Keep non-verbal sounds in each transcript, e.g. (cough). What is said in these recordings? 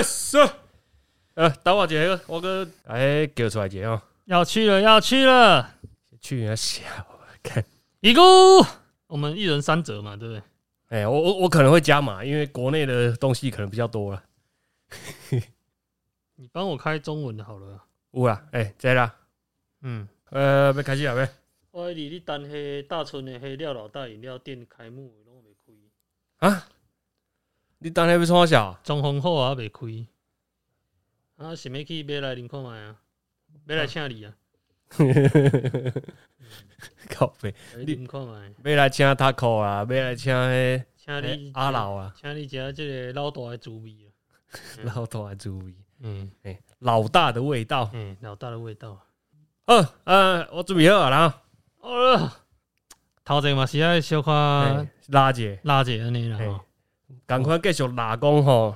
哎是，呃，等我一个，我哥哎叫出来一个哦，要去了，要去了，去人家小看，一个，我们一人三折嘛，对不对？哎，我我我可能会加码，因为国内的东西可能比较多了。(laughs) 你帮我开中文的好了。有啦，哎，在啦，嗯，呃，要开始了没？我离你等黑大村的黑料老大饮料店开幕，拢未开。啊？你当然要创啥？装潢好啊，未开。啊，想要去买来啉看卖啊，买来请你啊，(laughs) 靠背，来啉看卖，买来请塔扣啊，买来请迄请你阿老啊，请你食即个老大的滋味啊。(laughs) 老大的滋味，嗯哎，老大的味道。嗯，老大的味道。哦，呃，我准备好了啦，哦，头前嘛是爱小可哎拉姐，拉者安尼啦。赶快继续拉工吼。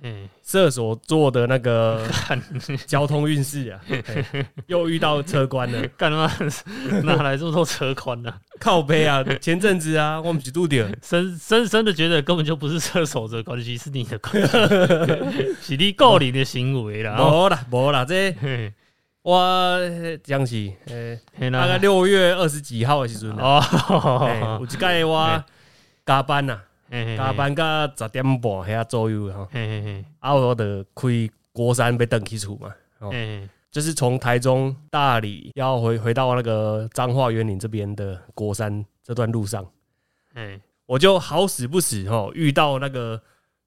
嗯，射手座的那个 (laughs) 交通运势啊，(laughs) 又遇到车关了，干嘛？哪来这么多车宽呢？靠背啊！前阵子啊，我们是拄着，深深深的觉得根本就不是射手的关系，是你的关系，(laughs) 是你个人的行为啦。哦无啦无啦，这我将是呃，嘿大概，六月二十几号的时阵啊，嘿哦有，一届我加班呐，加，班到十点半遐左右吼，嘿嘿嘿。啊，我得开国山要登去厝嘛，就是从台中大理要回回到那个彰化园林这边的国山这段路上。嘿。我就好死不死哈，遇到那个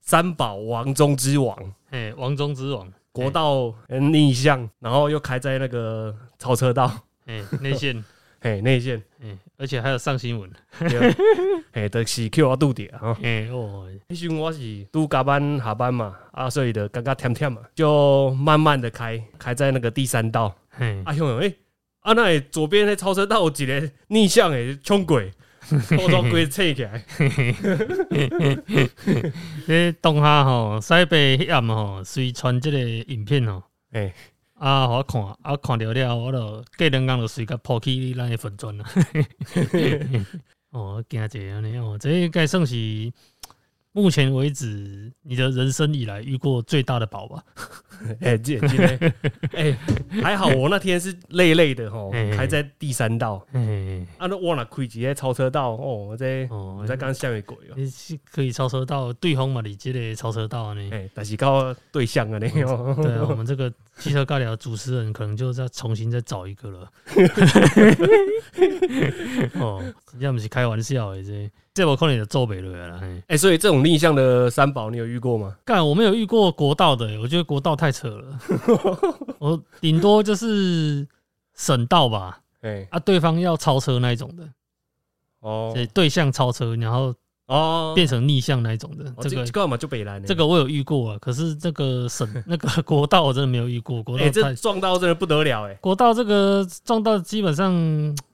三宝王中之王。哎，王中之王，国道呃逆向，然后又开在那个超车道，嘿内线，(laughs) 嘿内线，嘿，而且还有上新闻，对。(laughs) 嘿，就是 Q 我拄着哈。嘿哦，迄时阵我是拄加班下班嘛，啊，所以就感觉甜甜嘛，就慢慢的开，开在那个第三道。嘿，啊，兄诶，啊那会左边那超车道有一个逆向的冲轨，(laughs) 我都规切起来。(laughs) 这当下吼，西北迄暗吼，随传即个影片吼，诶，啊，互我看，啊，看着了，我就过两工就随甲抛弃咱的粉砖啦。(laughs) 哦，惊者安尼哦，这应该算是目前为止你的人生以来遇过最大的宝吧？(laughs) 哎，这今天，(laughs) 哎，还好我那天是累累的吼，开在第三道，嘿，啊，那我若开一个超车道，哦，这哦我，在刚下面鬼哦，你是可以超车道，对方嘛，你这个超车道呢？哎，但是到对象啊，你哦，对啊，我们这个汽车尬聊主持人可能就再重新再找一个了。(laughs) 哦，要不是开玩笑的这，这我可能就做不了哎，所以这种逆向的三宝，你有遇过吗？干，我没有遇过国道的、我觉得国道太扯了。我顶多就是省道吧，哎，啊，对方要超车那一种的，哦对，对向超车，然后哦，变成逆向那一种的，哦这个这个嘛就北蓝，这个我有遇过啊。可是这个省 (laughs) 那个国道我真的没有遇过，国道哎，这撞到真的不得了，哎，国道这个撞到基本上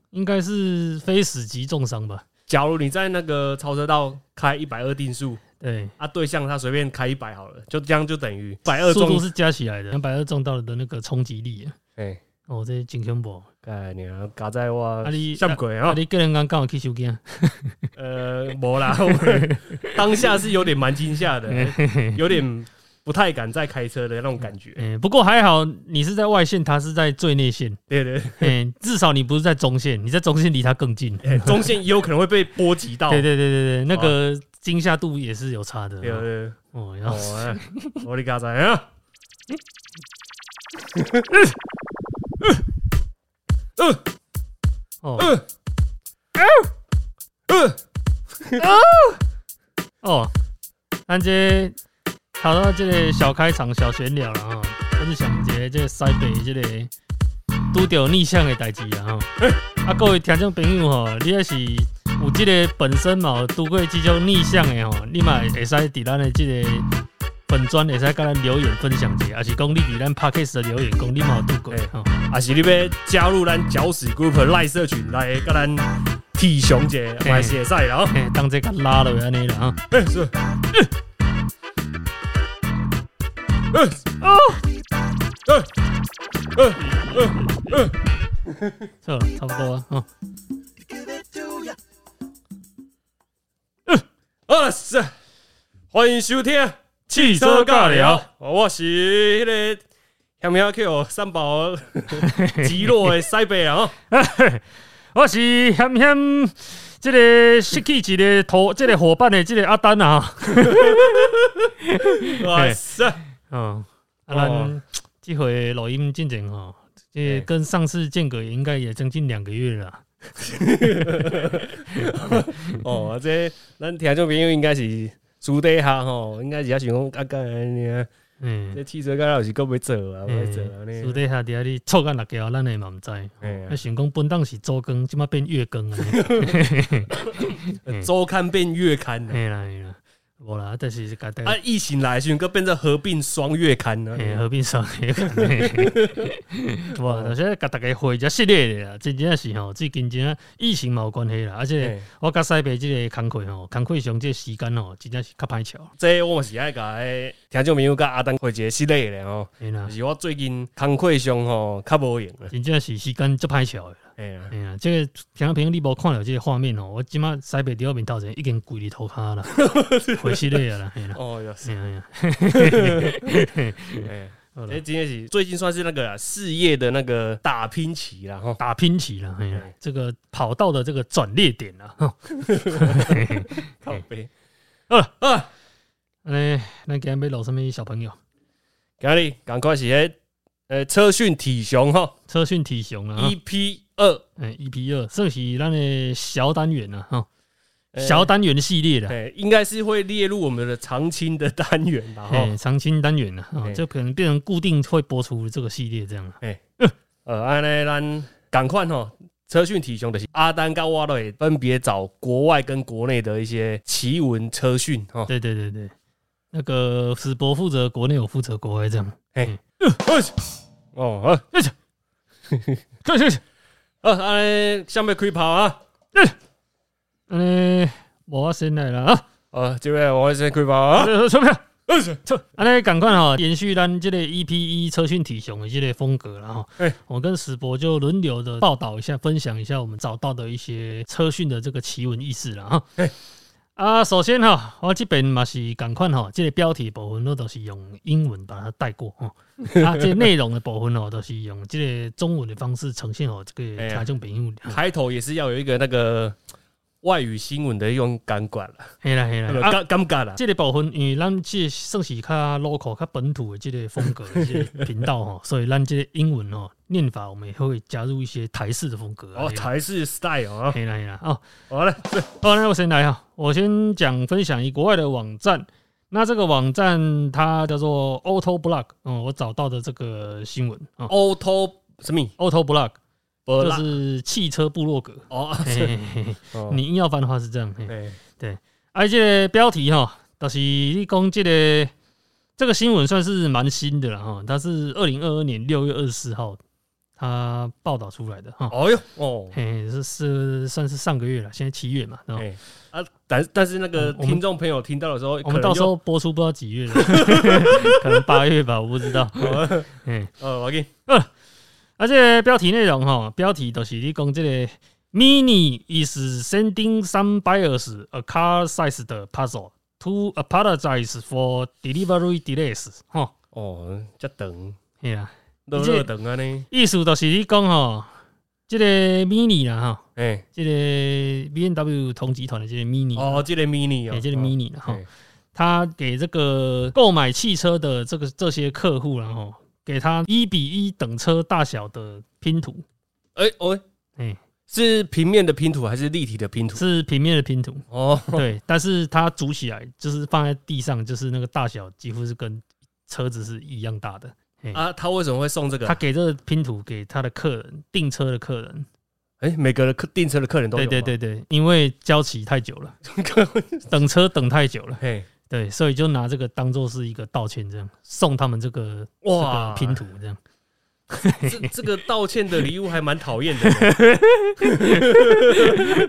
应该是非死即重伤吧？假如你在那个超车道开一百二定速，对，啊，对象他随便开一百好了，就这样就等于百二撞速度，是加起来的，两百二撞到了的那个冲击力啊！哎，哦，这真恐怖！概念啊，加在我像鬼啊啊，，你个人刚刚好去收件，(laughs) 呃，没啦，我 (laughs) 当下是有点蛮惊吓的，(laughs) 有点不太敢再开车的那种感觉。嗯，不过还好你是在外线，他是在最内线，对对，嗯，至少你不是在中线，你在中线离他更近。哎中线也有可能会被波及到。对对对对对，那个惊吓度也是有差的。对对，哦，我的嘎仔啊！哦。呃，哦，咱这跑到这个小开场、小闲聊了哈，我是想一个这个西北这个拄着逆向的代志啊哈。啊，各位听众朋友吼，你也是有这个本身嘛有拄过这种逆向的吼，你嘛会使伫咱的这个粉砖会使甲咱留言分享一下，还是讲你伫咱 podcast 的留言讲你嘛有拄过哎吼。啊是你要加入咱搅屎 group 赖社群来跟咱体熊姐来写赛了啊！嘿，当这个拉落安尼啦哈。哎是，呃哦，呃呃呃呃，错，差不多啊。哦，啊是，欢迎收听汽车尬聊，我是迄个香香 Q 三宝 (laughs) 极弱的西北啊，(laughs) 我是险险这个失去一个头，这个伙伴的这个阿丹啊，(laughs) 哇塞，嗯，啊，咱这回录音进程哈，这跟上次间隔应该也将近两个月了。哦，这咱听众朋友应该是私底下吼，应该是也想讲啊干安尼啊，嗯，这汽车干老是够要做啊，要做啊私呢。底下底下你错干六条，咱也嘛毋知。哎呀那想讲本当是周更，即马变月更啊。(laughs) (laughs) (laughs) 周刊变月刊了，嘿啦嘿啦，无啦，但是甲大啊，疫情来的时候，个变成合并双月刊了。嘿合并双月刊。(laughs) 哇，但是甲大家会一系列的啦，真正是吼，最近真正疫情嘛有关系啦，而且嘿我甲西北即个工课吼，工课上这个时间吼，真正是较歹巧。这我嘛是爱甲迄听众朋友甲阿丹会一个系列咧吼，是我最近工课上吼较无用了。真正是时间足歹巧的啦。哎呀，哎呀，这个平常平你无看到这个画面哦，我即马西北伫我面头前已经跪伫涂骹啦，(laughs) 回系列啦，嘿啦，哦哟，哎呀哎呀，(laughs) 哎，今天是最近算是那个啊事业的那个打拼期了哈。打拼期了，哎呀对，这个跑道的这个转捩点了，哈，(laughs) 靠背，好了啊，哎，那今日要录什么小朋友？今日赶快是诶呃车讯体雄哈。车讯体雄啊，哈，EP 二。哎，EP 二算是咱的小单元了哈，呃小单元系列的，哎，应该是会列入我们的常青的单元然后哎，长青单元了，啊嘿，就可能变成固定会播出这个系列这样。呃，安尼咱赶快吼。车讯体雄的是阿丹跟瓦瑞分别找国外跟国内的一些奇闻车讯哈。对对对对，那个史博负责国内，我负责国外这样。嘿，哦，好，看看，呃，安尼想要开跑啊！嗯，我先来了啊，啊，这位我先开跑啊！呃，钞票。呃错，安尼赶快吼，延续咱这个 EP 一车讯体雄的这个风格然后嘿我跟史博就轮流的报道一下，分享一下我们找到的一些车讯的这个奇闻异事了哈嘿。啊，首先哈，我这边嘛是赶快哈，这个标题部分我都是用英文把它带过哈，(laughs) 啊，这个内容的部分哦，都是用这个中文的方式呈现哦，这个哎呀听众朋友。开头也是要有一个那个外语新闻的一种感管了，嘿啦嘿啦，尴尴尬了。这个部分，因为咱这算是较 local、较本土的这个风格的这个 (laughs) 频道哈，所以咱这个英文哦念法，我们也会加入一些台式的风格啊。哦，台式 style 啊，嘿啦嘿啦。哦，好了，好，那我先来哈，我先讲分享一国外的网站。那这个网站它叫做 Auto Blog，嗯，我找到的这个新闻啊、哦、auto 什么？，Auto Blog 就是汽车部落格。哦，你硬要翻的话是这样。对。对。而这个标题哈，就是你讲这个这个新闻算是蛮新的了哈，它是二零二二年六月二十四号他报道出来的哈，哦哟哦，嘿，是是算是上个月了，现在七月嘛，然后哎啊，但但是那个听众朋友听到的时候，我们到时候播出不知道几月了，(laughs) 可能八月吧，我不知道。嗯，呃，我给你，而且标题内容哈，标题都是你讲这个 Mini is sending some buyers a car-sized puzzle to apologize for delivery delays 哈，哦，这等嘿啊。热热等啊呢，意思就是你讲吼，这个 mini 啦哈，哎，这个 B N W 同集团的这个 mini，哦，这个 mini 哦，哎，这个 mini 啦哈哎，他给这个购买汽车的这个这些客户然后给他一比一等车大小的拼图，哎哦，哎，是平面的拼图还是立体的拼图？是平面的拼图，哦，对，但是它组起来就是放在地上，就是那个大小几乎是跟车子是一样大的。嘿。啊，他为什么会送这个？他？给这个拼图给他的客人订车的客人，哎，每个客订车的客人都有对吗，对对对，因为交期太久了，(laughs) 等车等太久了，嘿，对，所以就拿这个当做是一个道歉，这样送他们这个这哇个拼图，这样。(laughs) 这这个道歉的礼物还蛮讨厌的，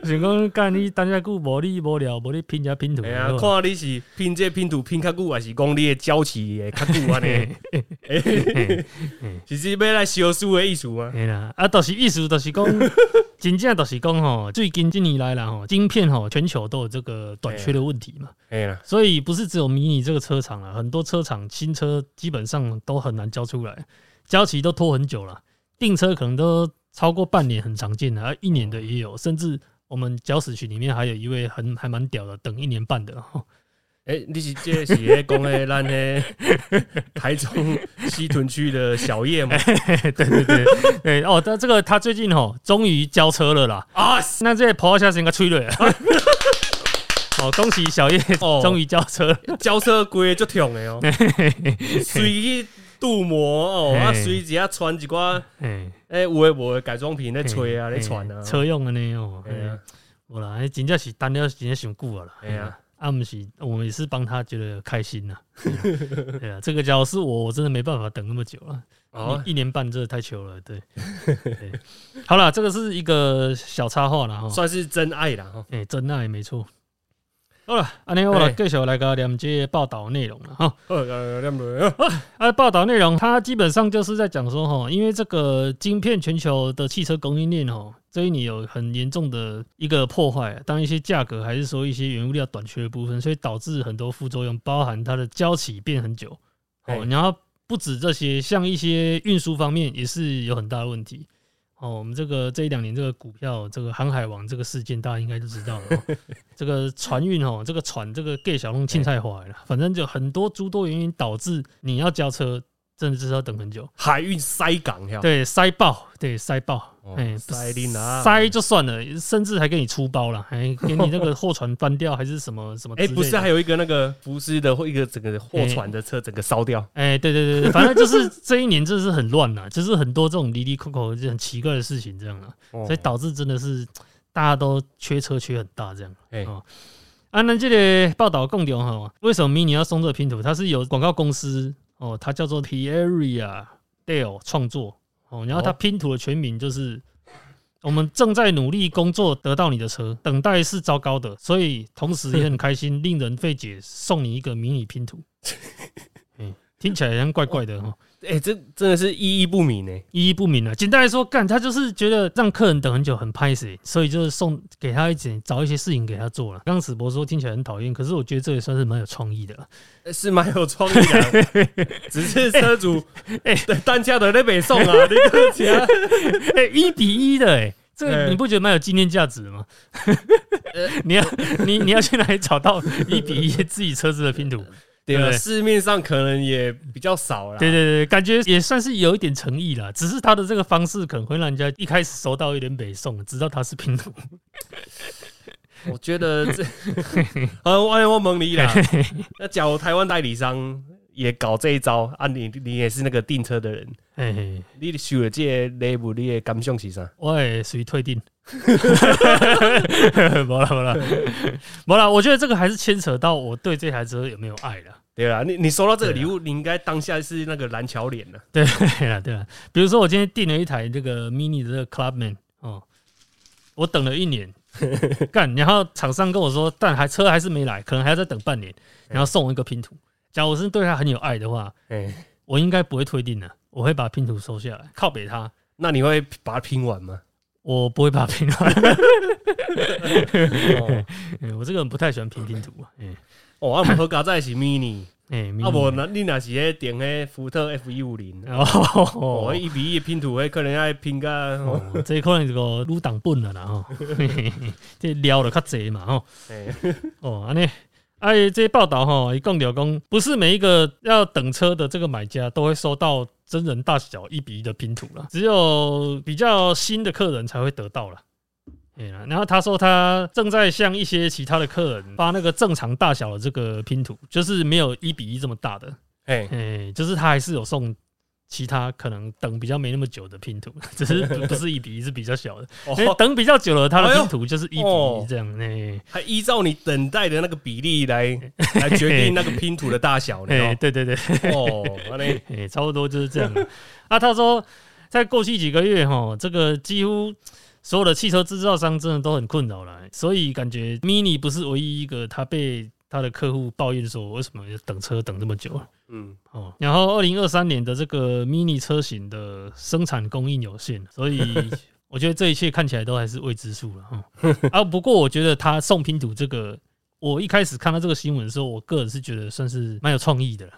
想 (laughs) 讲干你等下久无你无聊，无你拼下拼图，哎呀，看你是拼这拼图拼较久，还是讲你的交期会较久安尼？其实要来修书的意思吗？嘿啦，啊，就是意思就是讲，(laughs) 真正都是讲吼，最近近年来啦吼，晶片吼全球都有这个短缺的问题嘛，哎啦，所以不是只有迷你这个车厂啊，很多车厂新车基本上都很难交出来，交期都拖很久了，订车可能都超过半年，很常见的，而一年的也有，甚至我们搅屎群里面还有一位很还蛮屌的，等一年半的。吼哎，你是这是咧讲诶，咱的 (laughs) 台中西屯区的小叶嘛？(laughs) 对对对对哦，但这个他最近吼终于交车了啦啊！那这跑下是应该催泪啊！(laughs) 哦，恭喜小叶哦终于交车，交车规就痛的哦，随去镀膜哦，啊，嘿随一下穿一寡哎，诶有诶无诶改装品咧吹啊咧穿啊，车用的呢哦，哎呀我啦，哎真正是单了，真正想久了啦。哎呀，啊，不是，我们也是帮他觉得开心呐。对啊，这个假如是我，我真的没办法等那么久了。哦，一一年半真的太久了。对，对好了，这个是一个小插画了哈。算是真爱了哈。哎、真爱没错。好了，安尼我来哎继续来个连接报道内容了哈。呃呃，两个啊，报道内容它基本上就是在讲说哈，因为这个晶片全球的汽车供应链哦，这一年有很严重的一个破坏，当一些价格还是说一些原物料短缺的部分，所以导致很多副作用，包含它的交期变很久哦。然后不止这些，像一些运输方面也是有很大的问题。哦，我们这个这一两年这个股票这个航海王这个事件，大家应该都知道了、哦。(laughs) 这个船运哦，这个船这个 gay 小龙青菜花了，反正就很多诸多原因导致你要交车，真的是要等很久。海运塞港呀，对，塞爆，对，塞爆，哦哎、塞塞就算了，甚至还给你出包了，还给你那个货船翻掉，还是什么 (laughs) 什么？哎，不是还有一个那个福斯的或一个整个货船的车整个烧掉，哎、对对对对，反正就是这一年真的是很乱呐，(laughs) 就是很多这种离离扣扣就很奇怪的事情这样了，哦所以导致真的是大家都缺车缺很大这样。哎哦啊，那这个报道共流哈，为什么 mini 要送这个拼图？它是有广告公司哦，它叫做 Pieria Dale 创作哦，然后它哦拼图的全名就是。我们正在努力工作，得到你的车，等待是糟糕的，所以同时也很开心，(laughs) 令人费解，送你一个迷你拼图。嗯，(laughs) 听起来好像怪怪的哈，哎，这真的是意义不明呢。意义不明啊。简单来说，干他就是觉得让客人等很久很拍死，所以就是送给他一点，找一些事情给他做了。刚刚史博说听起来很讨厌，可是我觉得这也算是蛮有创意的啦。是蛮有创意的，只是车主哎，单价的那北送啊，你个家哎、一比一的哎、这个哎你不觉得蛮有纪念价值的吗？(laughs) 你要你你要去哪里找到一比一自己车子的拼图？对市面上可能也比较少啦。对对对，感觉也算是有一点诚意啦。只是他的这个方式可能会让人家一开始收到有点北宋，知道他是拼图。我觉得这，(laughs) 呃，我我蒙你啦。(laughs) 那假如台湾代理商也搞这一招啊，你你也是那个订车的人，嘿嘿，你收了这个礼物，你的感想是啥？我也属于退订。(laughs) 没了没了 (laughs) 没了，我觉得这个还是牵扯到我对这台车有没有爱了。对啦，你你收到这个礼物，你应该当下是那个蓝桥脸了。对了对啊，比如说我今天订了一台这个 mini 的这个 Clubman 哦，我等了一年，(laughs) 干，然后厂商跟我说，但还车还是没来，可能还要再等半年，然后送我一个拼图。假如我是对他很有爱的话，哎，我应该不会退订的，我会把拼图收下来，靠北他。那你会把它拼完吗？我不会把它拼完，(laughs) 哦，嗯 (laughs) 我这个人不太喜欢拼拼图哦，啊，我们合家在是 mini，哎，啊，无那你若是迄订迄福特 F 一五零，(laughs) 哦。哦，一比一拼图，迄可能要拼个，哦哦，这可能这个入党本了啦吼，这撩的较济嘛吼。哎，哦，安尼，哎，这些报道哈，一共有讲，不是每一个要等车的这个买家都会收到真人大小一比一的拼图了，只有比较新的客人才会得到了。然后他说他正在向一些其他的客人发那个正常大小的这个拼图，就是没有一比一这么大的，哎，哎，就是他还是有送其他可能等比较没那么久的拼图，(laughs) 只是不 (laughs) 不是一比一，是比较小的。因为哦，等比较久了，它的拼图就是一比哦一这样。哎还依照你等待的那个比例来 (laughs) 来决定那个拼图的大小呢。对对对，哦，哎，差不多就是这样。啊，他说，在过去几个月哈，这个几乎所有的汽车制造商真的都很困扰了，所以感觉 Mini 不是唯一一个它被他的客户抱怨说为什么要等车等这么久嗯，哦。然后二零二三年的这个 Mini 车型的生产供应有限，所以我觉得这一切看起来都还是未知数了哈。啊，不过我觉得他送拼图这个，我一开始看到这个新闻的时候，我个人是觉得算是蛮有创意的了。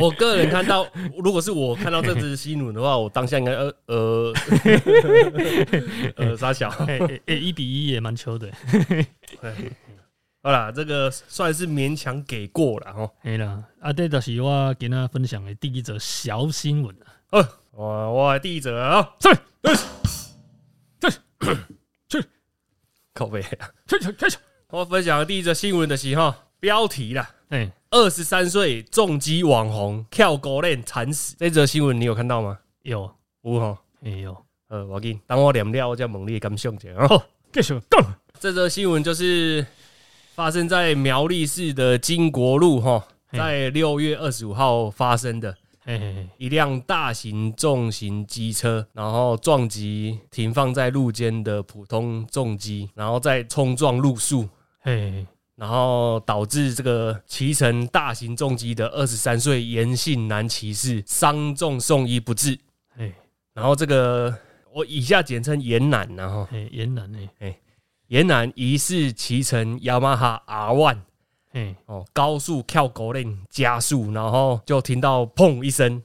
我个人看到，如果是我看到这只新闻的话，我当下应该呃呃呃傻小。哎，一比一也蛮球的。好啦，这个算是勉强给过了哈。哎啦，啊，这就是我跟大家分享的第一则小新闻啊。哦，我我第一则啊，去去去去，(coughs) 靠背啊，去去去。我分享的第一则新闻的是哈，标题啦，哎。二十三岁重击网红跳高链惨死，这则新闻你有看到吗？有，有哈，没有。呃，我给你，等我念了，我再猛烈感想一下啊。继续干。这则新闻就是发生在苗栗市的金国路哈，在六月二十五号发生的。一辆大型重型机车，然后撞击停放在路间的普通重机，然后再冲撞路树。嘿。然后导致这个骑乘大型重机的二十三岁严姓男骑士伤重送医不治。哎，然后这个我以下简称严男，然后哎严男哎哎严男疑似骑乘雅马哈 R One，嗯哦高速跳狗链加速，然后就听到砰一声，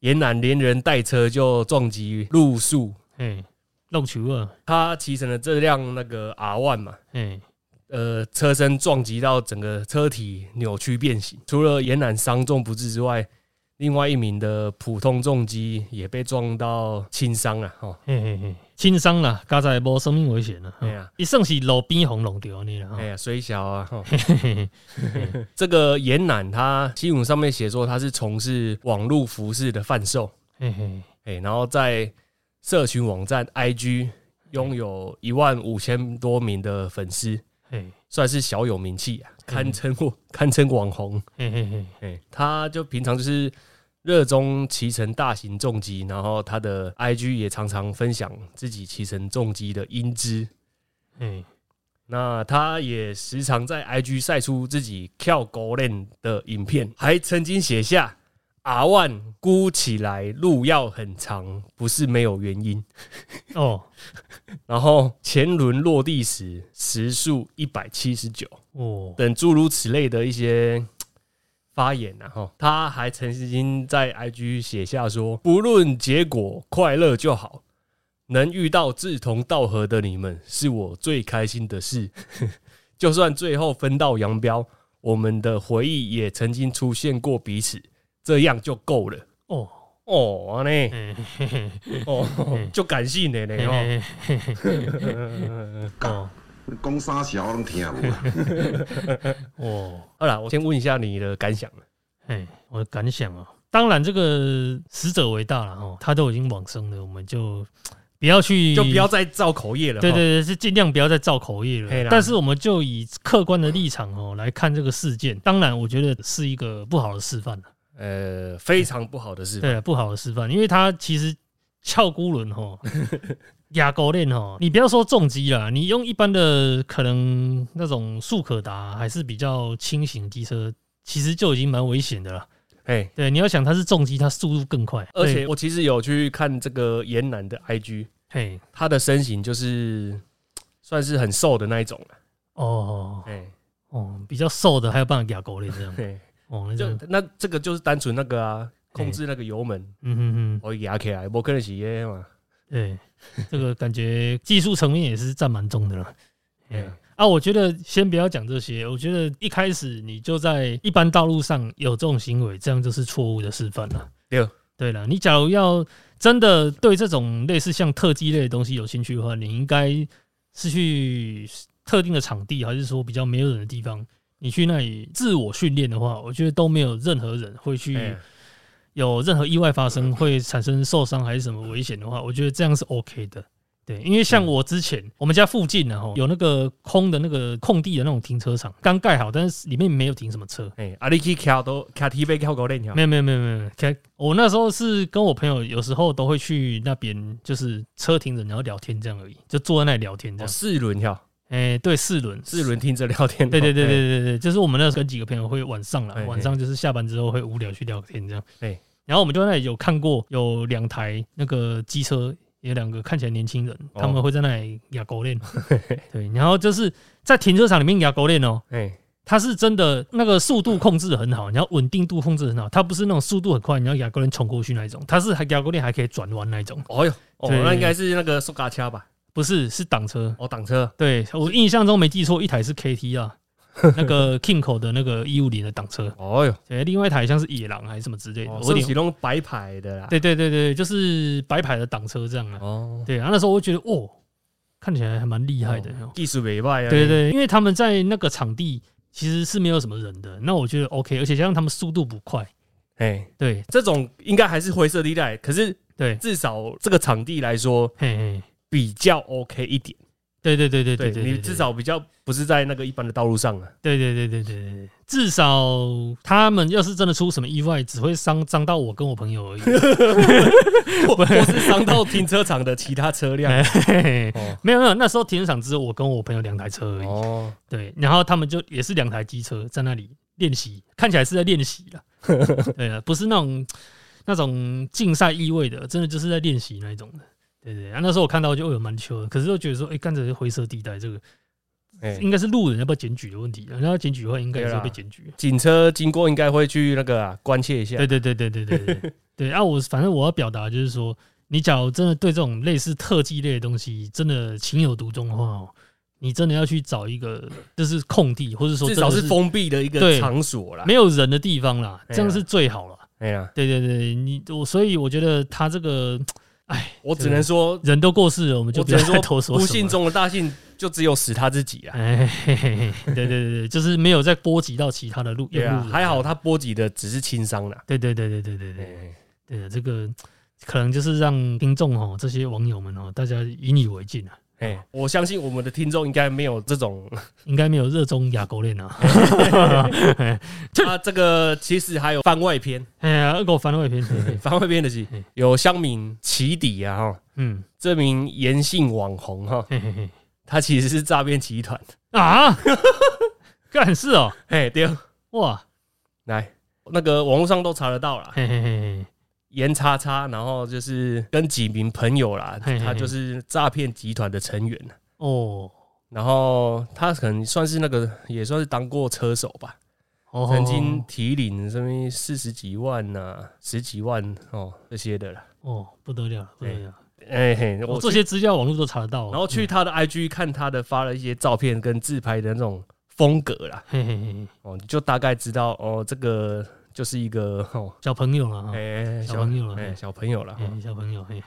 严男连人带车就撞击路树，嗯弄球啊！他骑乘的这辆那个 R One 嘛，嗯。呃，车身撞击到整个车体扭曲变形，除了严男伤重不治之外，另外一名的普通重机也被撞到轻伤了，哈，嘿嘿嘿，轻伤了，刚才无生命危险了，哎呀，一算是路边红龙掉你了，哎呀，水小啊，(laughs) 这个严楠他新闻上面写说他是从事网络服饰的贩售，嘿嘿，哎，然后在社群网站 IG 拥有一万五千多名的粉丝。哎，算是小有名气啊，堪称堪称网红。嘿嘿嘿，哎，他就平常就是热衷骑乘大型重机，然后他的 IG 也常常分享自己骑乘重机的英姿。嗯，那他也时常在 IG 晒出自己跳高链的影片，还曾经写下。阿万估起来路要很长，不是没有原因哦。然后前轮落地时时速一百七十九哦，等诸如此类的一些发言，然后他还曾经在 IG 写下说：“不论结果，快乐就好。能遇到志同道合的你们，是我最开心的事。(laughs) 就算最后分道扬镳，我们的回忆也曾经出现过彼此。”这样就够了。哦。哦呢哦就感性的呢哦，讲啥小我拢听无 (laughs) 哦。好了，我先问一下你的感想了。哎，我的感想啊，当然这个死者为大了哈，他都已经往生了，我们就 (tsk) 不要去，就不要再造口业了。对对对，是尽量不要再造口业了。但是我们就以客观的立场哦来看这个事件，当然我觉得是一个不好的示范了。呃，非常不好的示范，对，不好的示范，因为他其实翘孤轮哈，(laughs) 压钩链哦，你不要说重机了，你用一般的可能那种速可达还是比较轻型机车，其实就已经蛮危险的了。哎，对，你要想它是重机，它速度更快，而且我其实有去看这个严男的 IG，嘿，他的身形就是算是很瘦的那一种了。哦，哎，哦，比较瘦的还有办法压钩链这样。哦，就那这个就是单纯那个啊，控制那个油门，嗯嗯嗯，我压起来，我可能是耶嘛。对，这个感觉技术层面也是占蛮重的了。哎，啊，我觉得先不要讲这些，我觉得一开始你就在一般道路上有这种行为，这样就是错误的示范了。对，对了，你假如要真的对这种类似像特技类的东西有兴趣的话，你应该是去特定的场地，还是说比较没有人的地方？你去那里自我训练的话，我觉得都没有任何人会去有任何意外发生，会产生受伤还是什么危险的话，我觉得这样是 OK 的。对，因为像我之前我们家附近呢，哈，有那个空的那个空地的那种停车场，刚盖好，但是里面没有停什么车。哎，阿里去跳都跳 T 杯跳高链跳，没有没有没有没有。开我那时候是跟我朋友，有时候都会去那边，就是车停着然后聊天这样而已，就坐在那里聊天这样。四轮跳。哎，对，四轮，四轮听着聊天。对对对对对对，就是我们那时候跟几个朋友会晚上了，晚上就是下班之后会无聊去聊天这样。哎，然后我们就那里有看过有两台那个机车有两个看起来年轻人，他们会在那里压狗链，(laughs) 对，然后就是在停车场里面压狗链哦，哎，它是真的那个速度控制很好，你要稳定度控制很好，它不是那种速度很快，你要压狗链冲过去那一种，它是还压狗链还可以转弯那一种。哦哟，哦，那应该是那个速嘎车吧？不是，是挡车。哦，挡车。对我印象中没记错，一台是 KT 啊。(laughs) 那个 King 口的那个一五零的挡车，哦哟，对，另外一台像是野狼还是什么之类的，我点启动白牌的啦，对对对对，就是白牌的挡车这样啊，哦，对，然后那时候我觉得，哦，看起来还蛮厉害的，技术没败啊，对对，因为他们在那个场地其实是没有什么人的，那我觉得 OK，而且加上他们速度不快，哎，对，这种应该还是灰色地带，可是对，至少这个场地来说，嘿嘿，比较 OK 一点。对对对对对对，你至少比较不是在那个一般的道路上啊。对对对对对对，至少他们要是真的出什么意外，只会伤伤到我跟我朋友而已，(laughs) 或是伤到停车场的其他车辆。(laughs) 没有没有，那时候停车场只有我跟我朋友两台车而已。哦，对，然后他们就也是两台机车在那里练习，看起来是在练习了。(laughs) 对啊，不是那种那种竞赛意味的，真的就是在练习那一种的。对对那时候我看到就有蛮的可是又觉得说哎刚才是灰色地带这个应该是路人要不要检举的问题然后检举的话应该也是被检举。警车经过应该会去那个啊关切一下。对对对对对对对 (laughs) 啊我反正我要表达就是说你假如真的对这种类似特技类的东西真的情有独钟的话哦你真的要去找一个就是空地或者说老是封闭的一个场所啦。没有人的地方啦这样是最好了哎呀。对对对你我所以我觉得他这个哎，我只能说，人都过世了，我们就只能说，不幸中的大幸，就只有死他自己啊！哎，对对对对，就是没有再波及到其他的路。对啊，还好他波及的只是轻伤了。对对对对对对对，对这个可能就是让听众哦，这些网友们哦，大家引以你为戒啊。哎，我相信我们的听众应该没有这种，(laughs) 应该没有热衷哑狗链啊。(laughs) (laughs) 他这个其实还有番外篇，哎呀，个番外篇，番外篇的是有乡民起底啊，哈，嗯，这名严姓网红哈，他其实是诈骗集团。啊，干事哦，哎，对，哇，来，那个网络上都查得到了。严叉叉，然后就是跟几名朋友啦，他就是诈骗集团的成员哦，然后他可能算是那个，也算是当过车手吧。哦，曾经提领什么四十几万呐，十几万哦这些的啦。哦，不得了，不得了。哎嘿，我这些资料网络都查得到。然后去他的 IG 看他的发了一些照片跟自拍的那种风格啦。嘿嘿嘿，哦，你就大概知道哦这个。就是一个小朋友了，哎，小朋友了，哎，小朋友了，小朋友，嘿，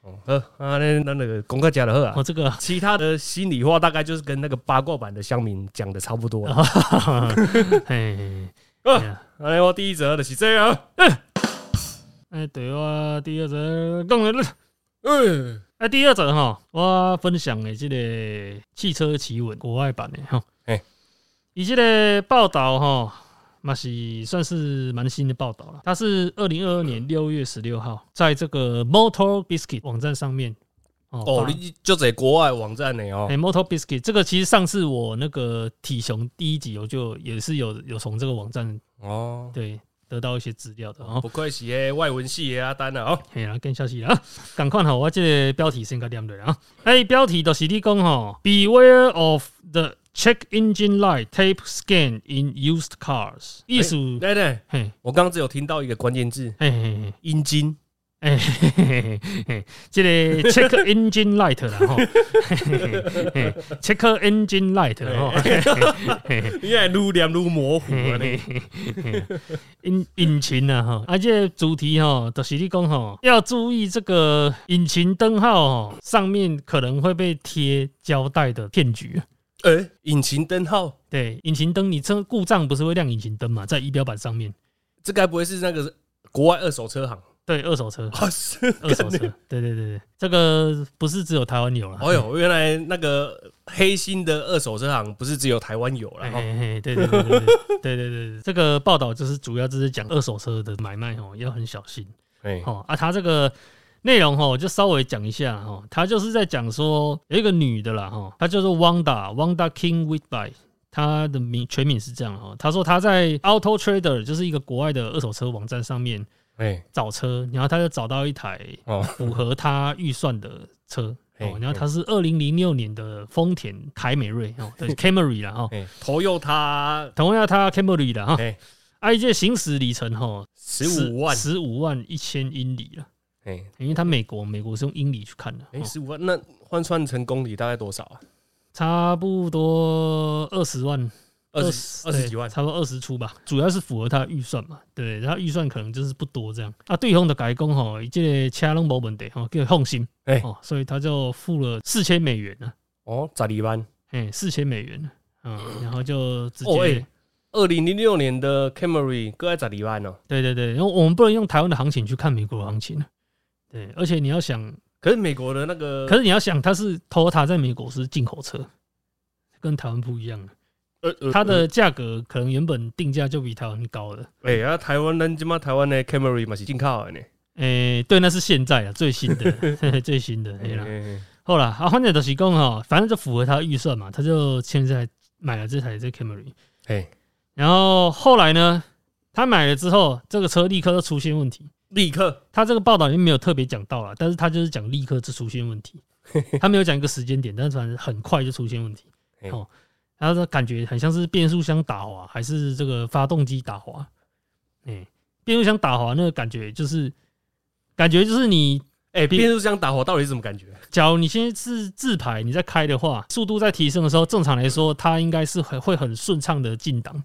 哦，呵，啊，那那那个功课加的呵啊，我这个。其他的心里话大概就是跟那个八卦版的乡民讲的差不多了，(laughs) 嘿，啊，哎，我第一则的是这样，哎，对我第二则讲的了，嗯，哎，第二则哈，我分享的这个汽车奇闻国外版的哈，哎，以这个报道哈。那是算是蛮新的报道了。它是二零二二年六月十六号，在这个 Motor Biscuit 网站上面哦，你就在国外网站呢哦。哎，Motor Biscuit 这个其实上次我那个体雄第一集我就也是有有从这个网站哦，对，得到一些资料的哦。不愧是诶外文系的阿丹了哦。嘿啦，更消息啦，赶快好，我这个标题先给念对啊。哎，标题就是你讲哈，Beware of the Check engine light tape scan in used cars，意思对对，嘿，我刚刚只有听到一个关键字，嘿嘿嘿，阴茎，哎嘿嘿嘿，这个 check (laughs) engine light 啦哈，嘿 check engine light 哈，因为愈念愈模糊啊，引引擎啊哈，而且主题哈，就是你讲哈，要注意这个引擎灯号哈，上面可能会被贴胶带的骗局。哎，引擎灯号？对，引擎灯，你车故障不是会亮引擎灯嘛？在仪表板上面。这该不会是那个国外二手车行？对，二手车，二手车。对对对对，这个不是只有台湾有了。哎呦，原来那个黑心的二手车行不是只有台湾有了。对对对对对对对，这个报道就是主要就是讲二手车的买卖哦，要很小心。哎，哦啊，他这个。内容哈，我就稍微讲一下哈，他就是在讲说有一个女的啦哈，她叫做 Wanda Wanda King Whitby，她的名全名是这样哈，她说她在 Auto Trader 就是一个国外的二手车网站上面，哎，找车，然后她就找到一台符合她预算的车，(laughs) 哦，然后他是二零零六年的丰田凯美瑞哦，(laughs) 对 Camry 啦哈，投用他投用他 Camry 的哈，I 这行驶里程哈十五万。十五万一千英里了，哎，因为他美国美国是用英里去看的，哎，十五万那换算成公里大概多少啊？差不多二十万，二十二十几万，差不多二十出吧。主要是符合他的预算嘛，对，他预算可能就是不多这样。啊，对方的改工吼，这个车拢无问题吼，叫放心，哎，哦，所以他就付了四千美元呢。哦，十二万，哎，四千美元，嗯，然后就直接，二零零六年的 Camry 各在十二万哦。对对对，因为我们不能用台湾的行情去看美国的行情对，而且你要想。可是美国的那个，可是你要想，它是 Toyota 在美国是进口车，跟台湾不一样呃，它的价格可能原本定价就比台湾高的。哎呀，台湾人起码台湾的 Camry 嘛是进口的呢。哎，对，那是现在啊，最新的，(laughs) 最新的。(laughs) 对了，后来啊，反正都是讲哈，反正就符合他预算嘛，他就现在买了这台这 Camry。哎，然后后来呢，他买了之后，这个车立刻就出现问题。立刻，他这个报道里面没有特别讲到了，但是他就是讲立刻就出现问题，(laughs) 他没有讲一个时间点，但是反正很快就出现问题。哦，然后说感觉很像是变速箱打滑，还是这个发动机打滑？哎，变速箱打滑那个感觉就是，感觉就是你，哎，变速箱打滑到底是什么感觉？假如你现在是自排，你在开的话，速度在提升的时候，正常来说它应该是很会很顺畅的进档。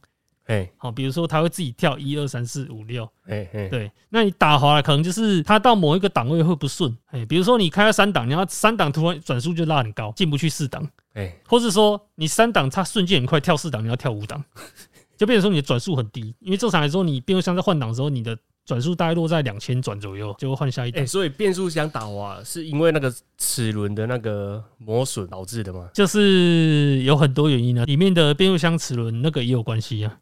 哎，好，比如说它会自己跳一二三四五六，哎哎，对，那你打滑了，可能就是它到某一个档位会不顺，哎，比如说你开到三档，然后三档突然转速就拉很高，进不去四档，哎，或是说你三档它瞬间很快跳四档，你要跳五档，就变成说你的转速很低，因为正常来说你变速箱在换挡的时候，你的转速大概落在两千转左右，就会换下一档。所以变速箱打滑是因为那个齿轮的那个磨损导致的吗？就是有很多原因呢，里面的变速箱齿轮那个也有关系啊。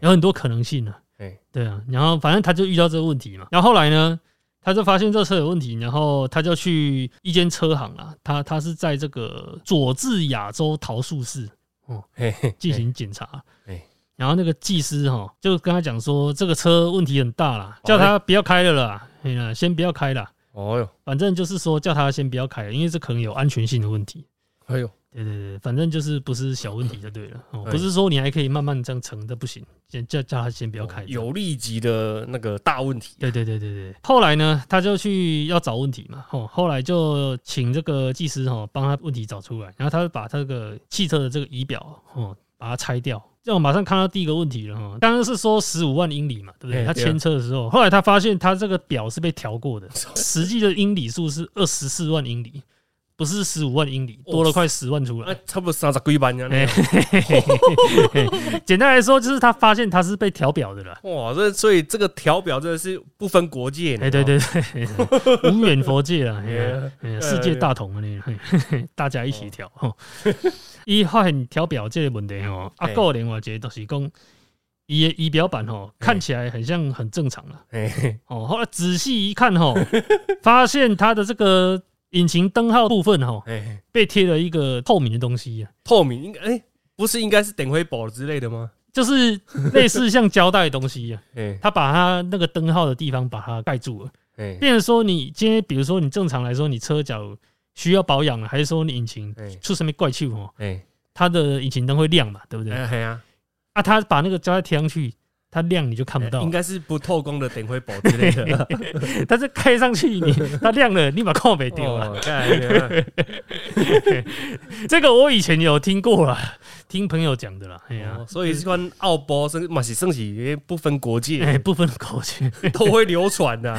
有很多可能性呢。哎，对啊，然后反正他就遇到这个问题嘛。然后后来呢，他就发现这车有问题，然后他就去一间车行啊，他他是在这个佐治亚州桃树市哦，进行检查。哎，然后那个技师哈就跟他讲说，这个车问题很大啦，叫他不要开了啦，哎呀，先不要开了。哦哟，反正就是说叫他先不要开，因为这可能有安全性的问题。哎呦。对对对，反正就是不是小问题就对了，哦，不是说你还可以慢慢这样乘的不行，先叫叫他先不要开，有立即的那个大问题。对对对对对，后来呢，他就去要找问题嘛，哦，后来就请这个技师哈帮他问题找出来，然后他就把他这个汽车的这个仪表哦把它拆掉，这样马上看到第一个问题了哈，刚刚是说十五万英里嘛，对不对？他牵车的时候，后来他发现他这个表是被调过的，(laughs) 实际的英里数是二十四万英里。不是十五万英里，多了快十万出来，差不多三十几万样。简单来说，就是他发现他是被调表的了。哇，这所以这个调表真的是不分国界。哎，对对对，无远佛界啊，(laughs) 世界大同啊，那大家一起调。一发现调表这个问题哦，啊，个另外一个都是讲，仪仪表板哦，看起来很像很正常了。哦，后来仔细一看哦，发现它的这个。引擎灯号部分哈，被贴了一个透明的东西啊，透明？应该哎，不是应该是等灰宝之类的吗？就是类似像胶带的东西啊，(laughs) 他把它那个灯号的地方把它盖住了，变成说你今天比如说你正常来说你车脚需要保养了，还是说你引擎出什么怪气哦，它的引擎灯会亮嘛，对不对？哎呀，啊，他把那个胶带贴上去。它亮你就看不到，应该是不透光的等灰宝之类的。(laughs) 但是开上去你 (laughs) 它亮了，立马靠没掉了。(laughs) 这个我以前有听过了，听朋友讲的啦。哎呀，所以这款奥波升嘛是升起不分国界，不分国界都会流传的。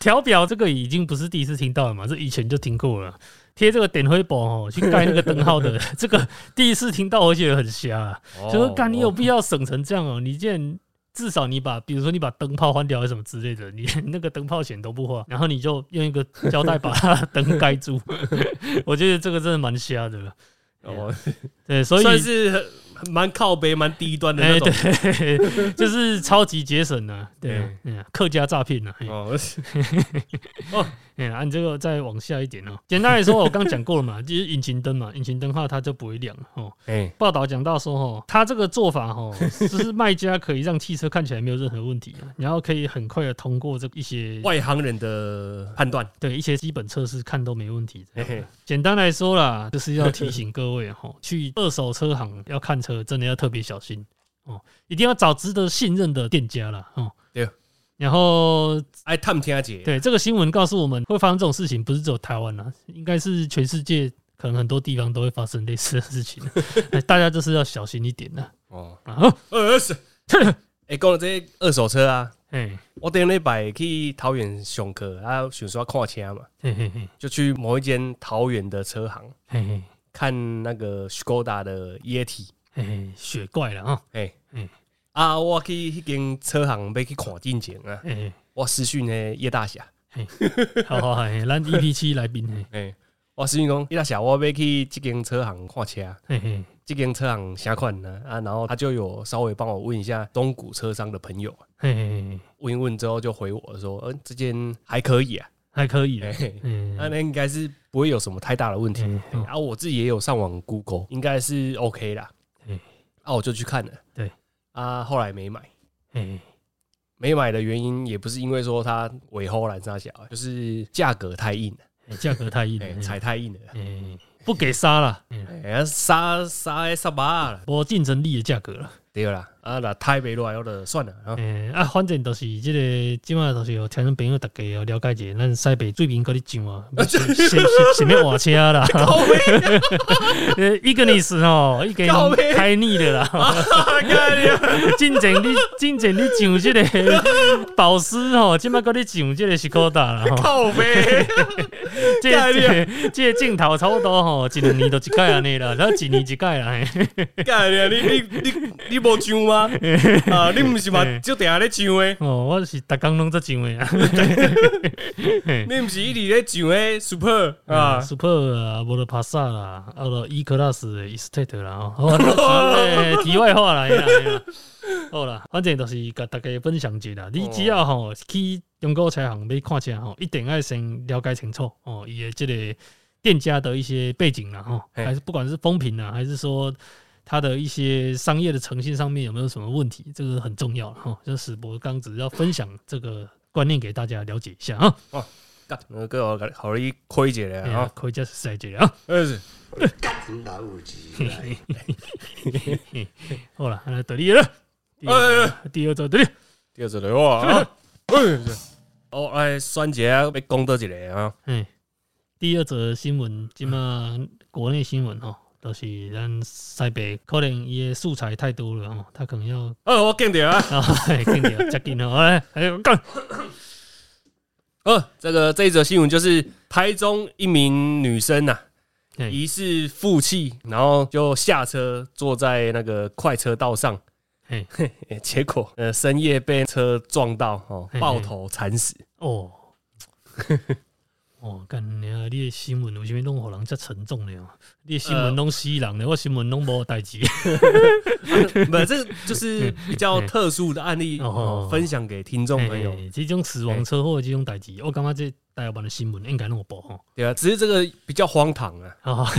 调表这个已经不是第一次听到了嘛，这以前就听过了。贴这个点灰宝哦，去盖那个灯号的，(laughs) 这个第一次听到，我觉得很瞎。啊就说干，你有必要省成这样哦？你既然至少你把，比如说你把灯泡换掉，还是什么之类的，你 (laughs) 那个灯泡钱都不花，然后你就用一个胶带把它灯盖住。(laughs) 我觉得这个真的蛮瞎的。哦，对，所以算是蛮靠背、蛮低端的哎，那种。对，(laughs) 就是超级节省啊，对嗯，客家诈骗呐，嘿 (laughs) 哦，哎，按，这个再往下一点哦。简单来说，我刚讲过了嘛，(laughs) 就是引擎灯嘛，引擎灯的话它就不会亮哦。哎，报道讲到说，哦，他这个做法，哦，就是卖家可以让汽车看起来没有任何问题，然后可以很快的通过这一些外行人的判断。对一些基本测试看都没问题。简单来说啦，就是要提醒各位哈，去二手车行要看车，真的要特别小心哦，一定要找值得信任的店家啦。哦。对。然后，哎探听姐，对这个新闻告诉我们，会发生这种事情，不是只有台湾啦，应该是全世界可能很多地方都会发生类似的事情，(laughs) 哎大家就是要小心一点啦。哦，啊，呃是，哎，讲到这些二手车啊，哎，我顶礼拜去桃园上课，啊，想说看车嘛，嘿嘿嘿，就去某一间桃园的车行嘿嘿看那个 Skoda 的 Yeti，嘿嘿，雪怪了啊，哎嗯，啊，我去迄间车行要去看进前啊，哎，我私讯呢叶大侠，(laughs) 好好，嘿，咱 EP 七来宾，嘿，哎，我私讯讲叶大侠，我要去这间车行看车。嘿嘿，这间车行啥款呢？啊，然后他就有稍微帮我问一下中古车商的朋友，嘿嘿嘿，问一问之后就回我说，嗯、这间还可以啊，还可以那那应该是不会有什么太大的问题。嗯哎啊，我自己也有上网 Google，应该是 OK 啦。嗯啊，我就去看了。对，啊，后来没买。哎，没买的原因也不是因为说它尾后蓝沙小，就是价格太硬了，嘿价格太硬哎、了，踩太硬了，哎，不给杀了，嗯哎、杀杀杀八了，我竞争力的价格了。对啦，啊，那太袂落来，我就算了啊。诶、啊，反正都是即、个，即马都是有听众朋友大家要了解者，咱西北最近搁咧上啊，先先先要换车啦。(laughs) 呃，(laughs) 一个你是哦，已经靠背开腻了啦。(laughs) 进前你进前你上即个保时吼，即马搁咧上即个斯柯达啦吼。靠背，这干你啊这这个镜头差不多吼，一两年都一届安尼啦，然后一年一届啦。嘿干！你你你你无上吗？(laughs) 啊，你毋是嘛？就定下咧上诶，哦，我是逐工拢在上诶啊。(laughs) 你毋是一直咧上诶 Super 啊啊？，Super 啊，无了帕萨啦，啊了 E Class 的 Estate 啦，(laughs) 题外话啦，好啦，反正就是甲大家分享一下啦。你只要吼去中国车行要看车吼，一定要先了解清楚哦，伊诶即个店家的一些背景啦，吼，嘿还是不管是风评啊，还是说它的一些商业的诚信上面有没有什么问题，这个很重要哈。就史博刚只是要分享这个观念给大家了解一下啊，干，那个我好你开一下咧哎呀啊！可以加赛这啊。呃是，真老有钱来，好了，来得力了。第哎二第二则得力，第二个来哇啊！哦，来选一个要讲倒一个啊！哎，第二则新闻，今嘛国内新闻吼，都是咱西北可能伊的素材太多了吼，他可能要哦，我见到啊！啊，嘿紧着接紧哦，哎，哎呦干，(coughs) 哦，这个这一则新闻就是台中一名女生呐、嘿疑似负气，然后就下车坐在那个快车道上，(laughs) 结果呃深夜被车撞到哦爆头惨死。哦。(laughs) 哦，干你啊！你的新闻为什么拢互人遮沉重呢？你的新闻拢死人呢，我新闻拢无代志。(laughs) 不，这个就是比较特殊的案例哦哦，分享给听众朋友。这种死亡车祸的这种代志，我感觉这台湾的新闻应该拢有报吼。对啊，只是这个比较荒唐啊。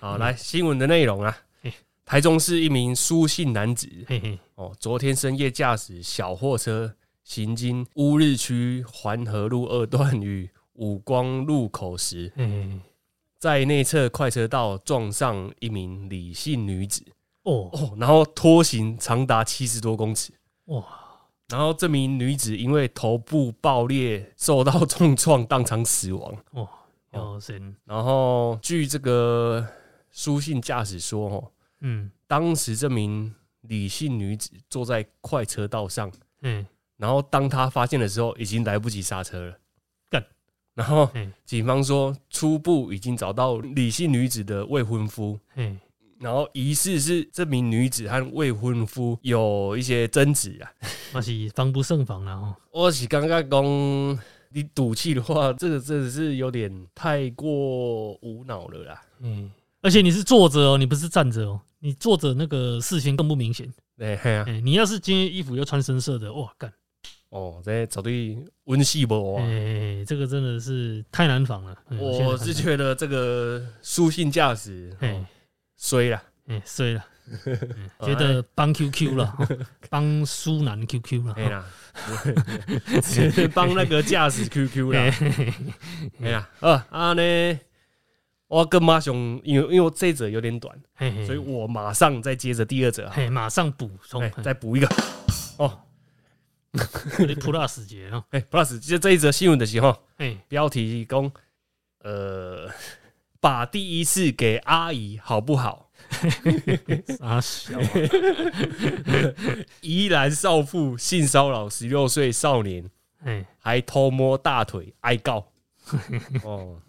好，来新闻的内容啊，台中市一名苏姓男子嘿嘿，哦，昨天深夜驾驶小货车行经乌日区环河路二段与五光路口时，嘿嘿，在内侧快车道撞上一名李姓女子。哦。哦，然后拖行长达七十多公尺。哇，然后这名女子因为头部爆裂受到重创，当场死亡。哇，要神，然后据这个书信驾驶说，哦，嗯。当时这名李姓女子坐在快车道上，嗯。然后当她发现的时候，已经来不及刹车了。干！然后嗯警方说，初步已经找到李姓女子的未婚夫，嘿，然后疑似是这名女子和未婚夫有一些争执啊。那是防不胜防啦吼。我是刚刚讲，你赌气的话，这个真的是有点太过无脑了啦。嗯，而且你是坐着哦，你不是站着哦，你坐着那个视线更不明显。哎嘿啊，哎，你要是今天衣服又穿深色的，哇干！哦，这绝对温系不啊！哎，这个真的是太难防了。我是觉得这个书信驾驶哎哦衰了，哎衰了，(laughs) 觉得帮 QQ 了，哦 (laughs) 帮苏南 QQ 了。哎啦，只 (laughs) 是帮那个驾驶 QQ 了。哎呀，呃啊呢，我跟马雄，因为因为我这一则有点短，所以我马上再接着第二则马上补充哎，，再补一个哦。(laughs) 有点 plus 节哦。哎，plus，就这一则新闻的时候，哎，标题讲，呃，把第一次给阿姨好不好？(laughs) 傻小啊，(laughs) 宜兰少妇性骚扰十六岁少年，哎，还偷摸大腿，挨告。哦，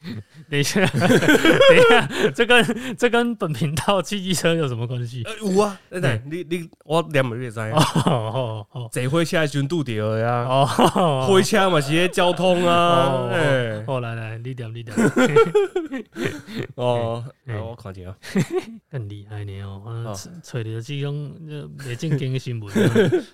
(laughs) 等一下，(laughs) 等一下，这跟这跟本频道汽机车有什么关系？呃有啊，等等，你你我念嘛你会知道，哦 (laughs) 哦哦。坐火车的时阵拄着的呀，哦，火车嘛是咧交通啊，哦哎，哦，来来，你点你点，哦，我看一下，更厉害呢哦。哦，找到这种没正经的新闻，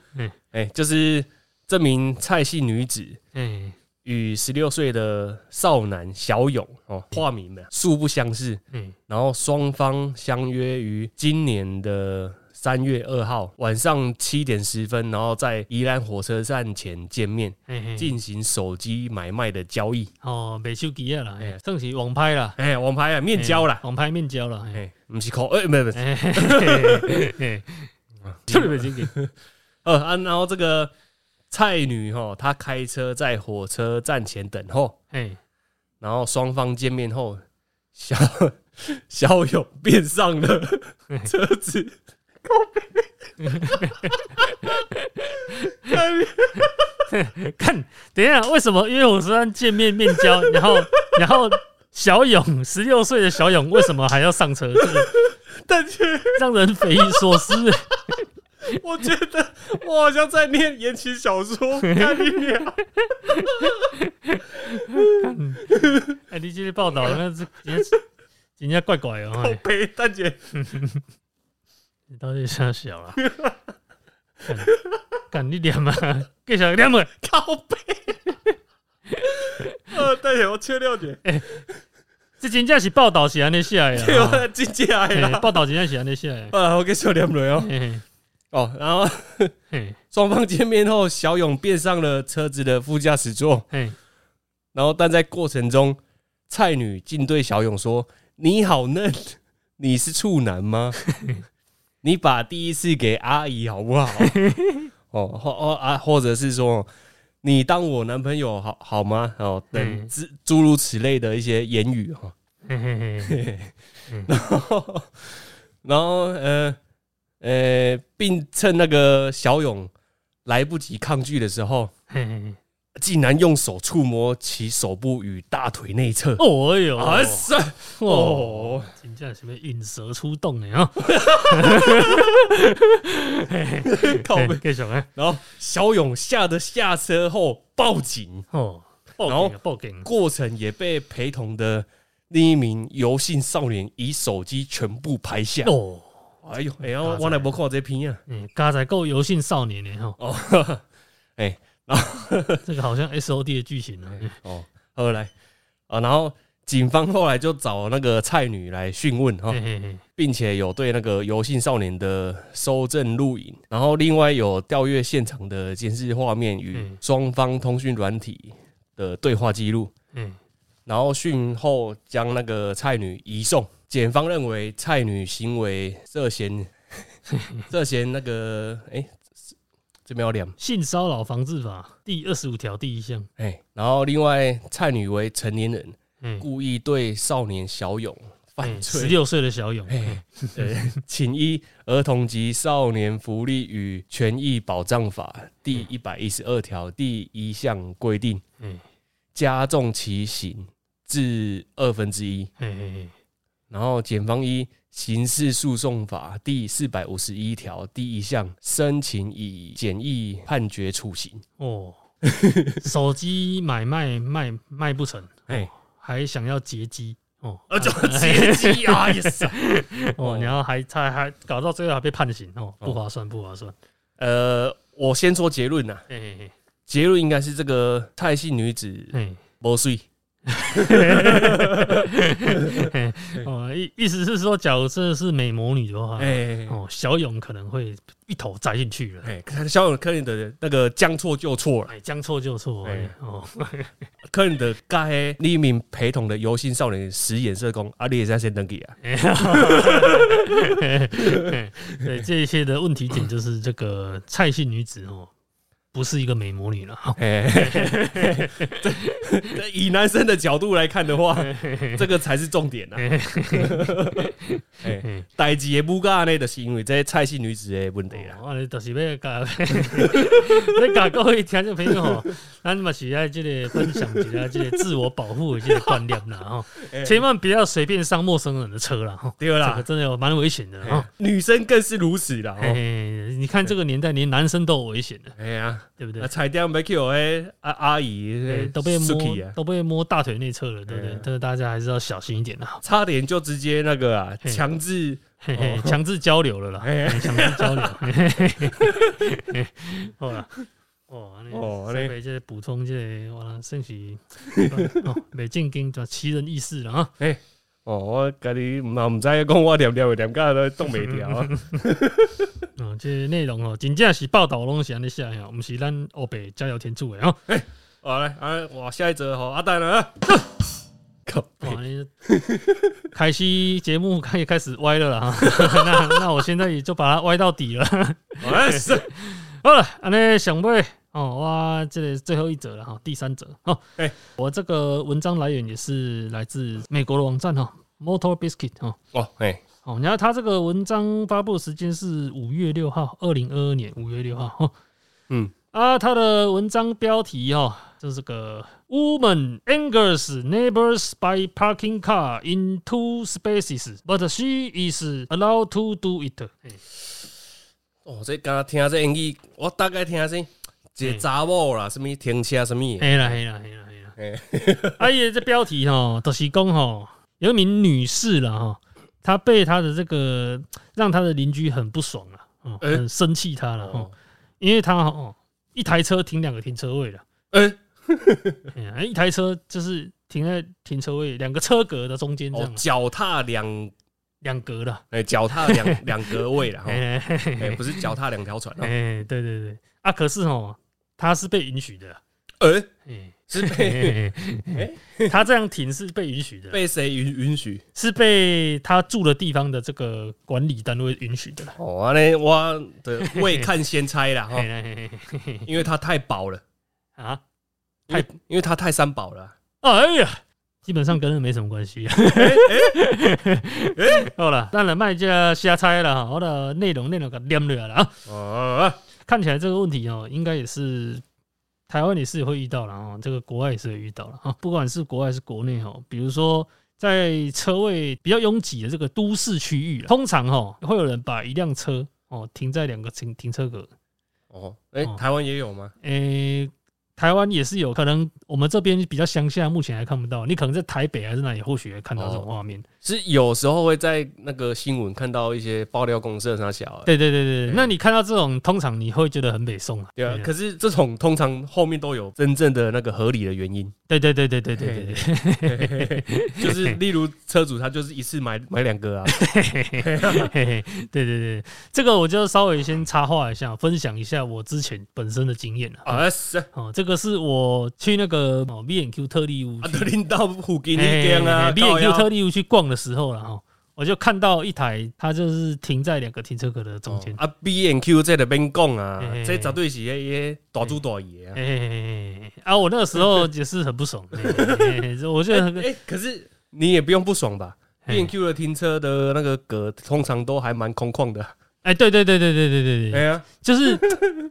哎，就是这名蔡姓女子哎与十六岁的少男小勇哦，化名的素不相识，嗯。然后双方相约于今年的三月二号晚上七点十分，然后在宜兰火车站前见面，哎，进行手机买卖的交易。哦，卖手机啊啦，哎哎算是网拍啦，哎，网拍啊，面交啦。哎，网拍面交啦，哎哎，不是口，哎，没有没有，哎特别正经，呃 (laughs) (laughs) 啊，然后这个蔡女哈，她开车在火车站前等候，哎，然后双方见面后，小 (laughs) 小勇便上了车子，(laughs) 看，等一下，为什么？约火车站见面面交，然后 (laughs) 然后小勇十六岁的小勇为什么还要上车？这个但是让人匪夷所思。我觉得我好像在念言情小说，看你俩。(laughs) (laughs) 哎，你今天报道那是人家人家怪怪哦，好哎悲，大姐，(laughs) 你到底想小了？干干你点嘛，继续念嘛。靠背。呃，大姐，我切掉点，这真正是报道是安尼写的对啦。我真正的啦。报道真正是安尼写的。啊，我给笑念了哦。哦，然后 (laughs) 双方见面后，小勇便上了车子的副驾驶座，嘿，然后但在过程中，蔡女竟对小勇说：“你好嫩，(laughs) 你是处男吗？(laughs) 你把第一次给阿姨好不好？哦，或哦啊，或者是说，你当我男朋友好好吗？哦，等嗯诸诸如此类的一些言语哈。然后，然后呃呃，并趁那个小勇来不及抗拒的时候。竟然用手触摸其手部与大腿内侧。哦哎呦，啊是哦，哦，真正是要引蛇出洞的 (laughs) 啊！靠背嘿继续哎，然后小勇吓得下车后报警，哦，报然后警啊报警！过程也被陪同的另一名游姓少年以手机全部拍下。哦，哎呦，哎呀，我我来不看这片啊。嗯，刚才够游性少年呢哈，(laughs) 哦，(laughs) 哎，然后 (laughs) 这个好像 S O D 的剧情啊。哦，后来啊，然后警方后来就找那个蔡女来讯问哈并且有对那个游性少年的收证录影，然后另外有调阅现场的监视画面与嗯双方通讯软体的对话记录，嗯，然后讯后将那个蔡女移送。检方认为蔡女行为涉嫌 (laughs) 涉嫌那个哎、这边要两性骚扰防治法第二十五条第一项，哎，然后另外蔡女为成年人，嗯，故意对少年小勇犯罪，十六岁的小勇，(laughs) 请依《儿童及少年福利与权益保障法》第一百一十二条第一项规定，嗯，加重其刑至二分之一。然后检方依《刑事诉讼法》第四百五十一条第一项申请以简易判决处刑。哦，手机买卖卖卖不成，哎，还想要劫机，哦，啊，就劫机啊，也是。(laughs) 哦，然后还还还搞到最后还被判刑哦，不划算，不划算。呃，我先说结论呐，嘿嘿嘿结论应该是这个蔡姓女子嘿。没睡，(laughs) 哦，意意思是说，假如这是美魔女的话，哎哦，小勇可能会一头栽进去了。哎，看小勇科林的那个将错就错了，哎，将错就错。哎哎，哦，(laughs) 科林的该匿名陪同的游心少年使眼色攻，啊，你也在先登记啊，(laughs) 对，这一些的问题点就是这个蔡姓女子哦，不是一个美魔女了。(laughs) 以男生的角度来看的话，(laughs) 这个才是重点呐。(laughs) 哎，代志也不干呢，就是因为这些菜系女子的问题啦。哦，啊，就是要讲，你讲各位听众朋友吼，咱嘛是在这个分享一下这个自我保护的这个观念啦 (laughs) 哈，千万不要随便上陌生人的车啦哈，对啦。这个真的有蛮危险的哈。哎女生更是如此啦。嘿哦，你看这个年代，连男生都有危险的，哎呀，对不对？啊，？彩电没 Q 哎，阿阿姨，都被摸都被摸大腿内侧了，对不对？哎呀？这个大家还是要小心一点的。差点就直接那个啊，强制嘿嘿，强制交流了啦，哎。强制交流。(laughs) 好啦，哦，安尼这个补充这个，哇，算是 (laughs) 哦，美正经就奇人异事了啊。哦，我家己嘛唔知讲我念念念到都冻袂掉啊。(laughs) 哦，这内容哦，真正是报道拢是安尼写的哦，不是咱欧北加油添醋的哦。好来，啊，哇，下一则吼，阿蛋了，靠，哇，你开始节目可以开始歪了啦哈。(laughs) 那那我现在也就把它歪到底了。哎是，好了，安尼上尾哦，哇，这个最后一则了哈，第三则哦。哎我这个文章来源也是来自美国的网站哈，Motor Biscuit 哦。哦，哎，哦，然后他这个文章发布时间是五月六号，二零二二年五月六号哦。嗯，啊，他的文章标题哈、哦，就是个 Woman angers neighbors by parking car in two spaces, but she is allowed to do it 嘿。哦，这刚刚听这英语，我大概听是一个查某啦，什么停车什么的，嘿啦嘿啦嘿啦嘿啦。哎，(laughs) 啊，伊这标题哈，都是讲哈，有一名女士了哈，她被她的这个让她的邻居很不爽了，哦，欸很生气她了哈哦，，因为她哦一台车停两个停车位了，哎，哎呀一台车就是停在停车位两个车格的中间这哦，样，脚踏两，两格了，哎，脚踏两 (laughs) 两格位了哈，哎不是脚踏两条船哦，哎，对对对，啊，可是哦，他是被允许的。啦，哎，哎，是被 (laughs) 他这样停是被允许的，被谁允允许？是被他住的地方的这个管理单位允许的。啦。哦，安尼我的未看先猜了哈。(laughs) 因为他太薄了，啊，太因为他太三薄了。哎呀，基本上跟人没什么关系。好了，当然卖家瞎猜了哈，我的内容内容给念了了啊。哦，看起来这个问题哦，应该也是台湾也是会遇到了啊，这个国外也是会遇到了啊。不管是国外还是国内哈，比如说在车位比较拥挤的这个都市区域啊，通常哈会有人把一辆车哦停在两个停停车格，哦，哎哦，台湾也有吗？诶、台湾也是有可能，我们这边比较乡下，目前还看不到。你可能在台北还是哪里，或许会看到这种画面。是有时候会在那个新闻看到一些爆料公社上小，对对对对，对那你看到这种，通常你会觉得很北宋啊。对啊。可是是这种通常后面都有真正的那个合理的原因，对对对对对对对对，(laughs) 就是例如车主他就是一次买买两个啊，(laughs) 对对对，这个我就稍微先插话一下，分享一下我之前本身的经验啊。啊是啊，哦，这个是我去那个哦 B N Q 特利屋啊，去都领到附近那间啊，B 靠 N Q 特利屋去逛的时候了哈，我就看到一台，它就是停在两个停车格的中间。啊，B N Q 在那边讲啊这绝对是迄迄大主大爷啊。哎、啊，我那个时候也是很不爽，(laughs) 我觉得很哎，可是你也不用不爽吧？B 嘿 N Q 的停车的那个格通常都还蛮空旷的。哎，对对对对对对对对，哎呀，就是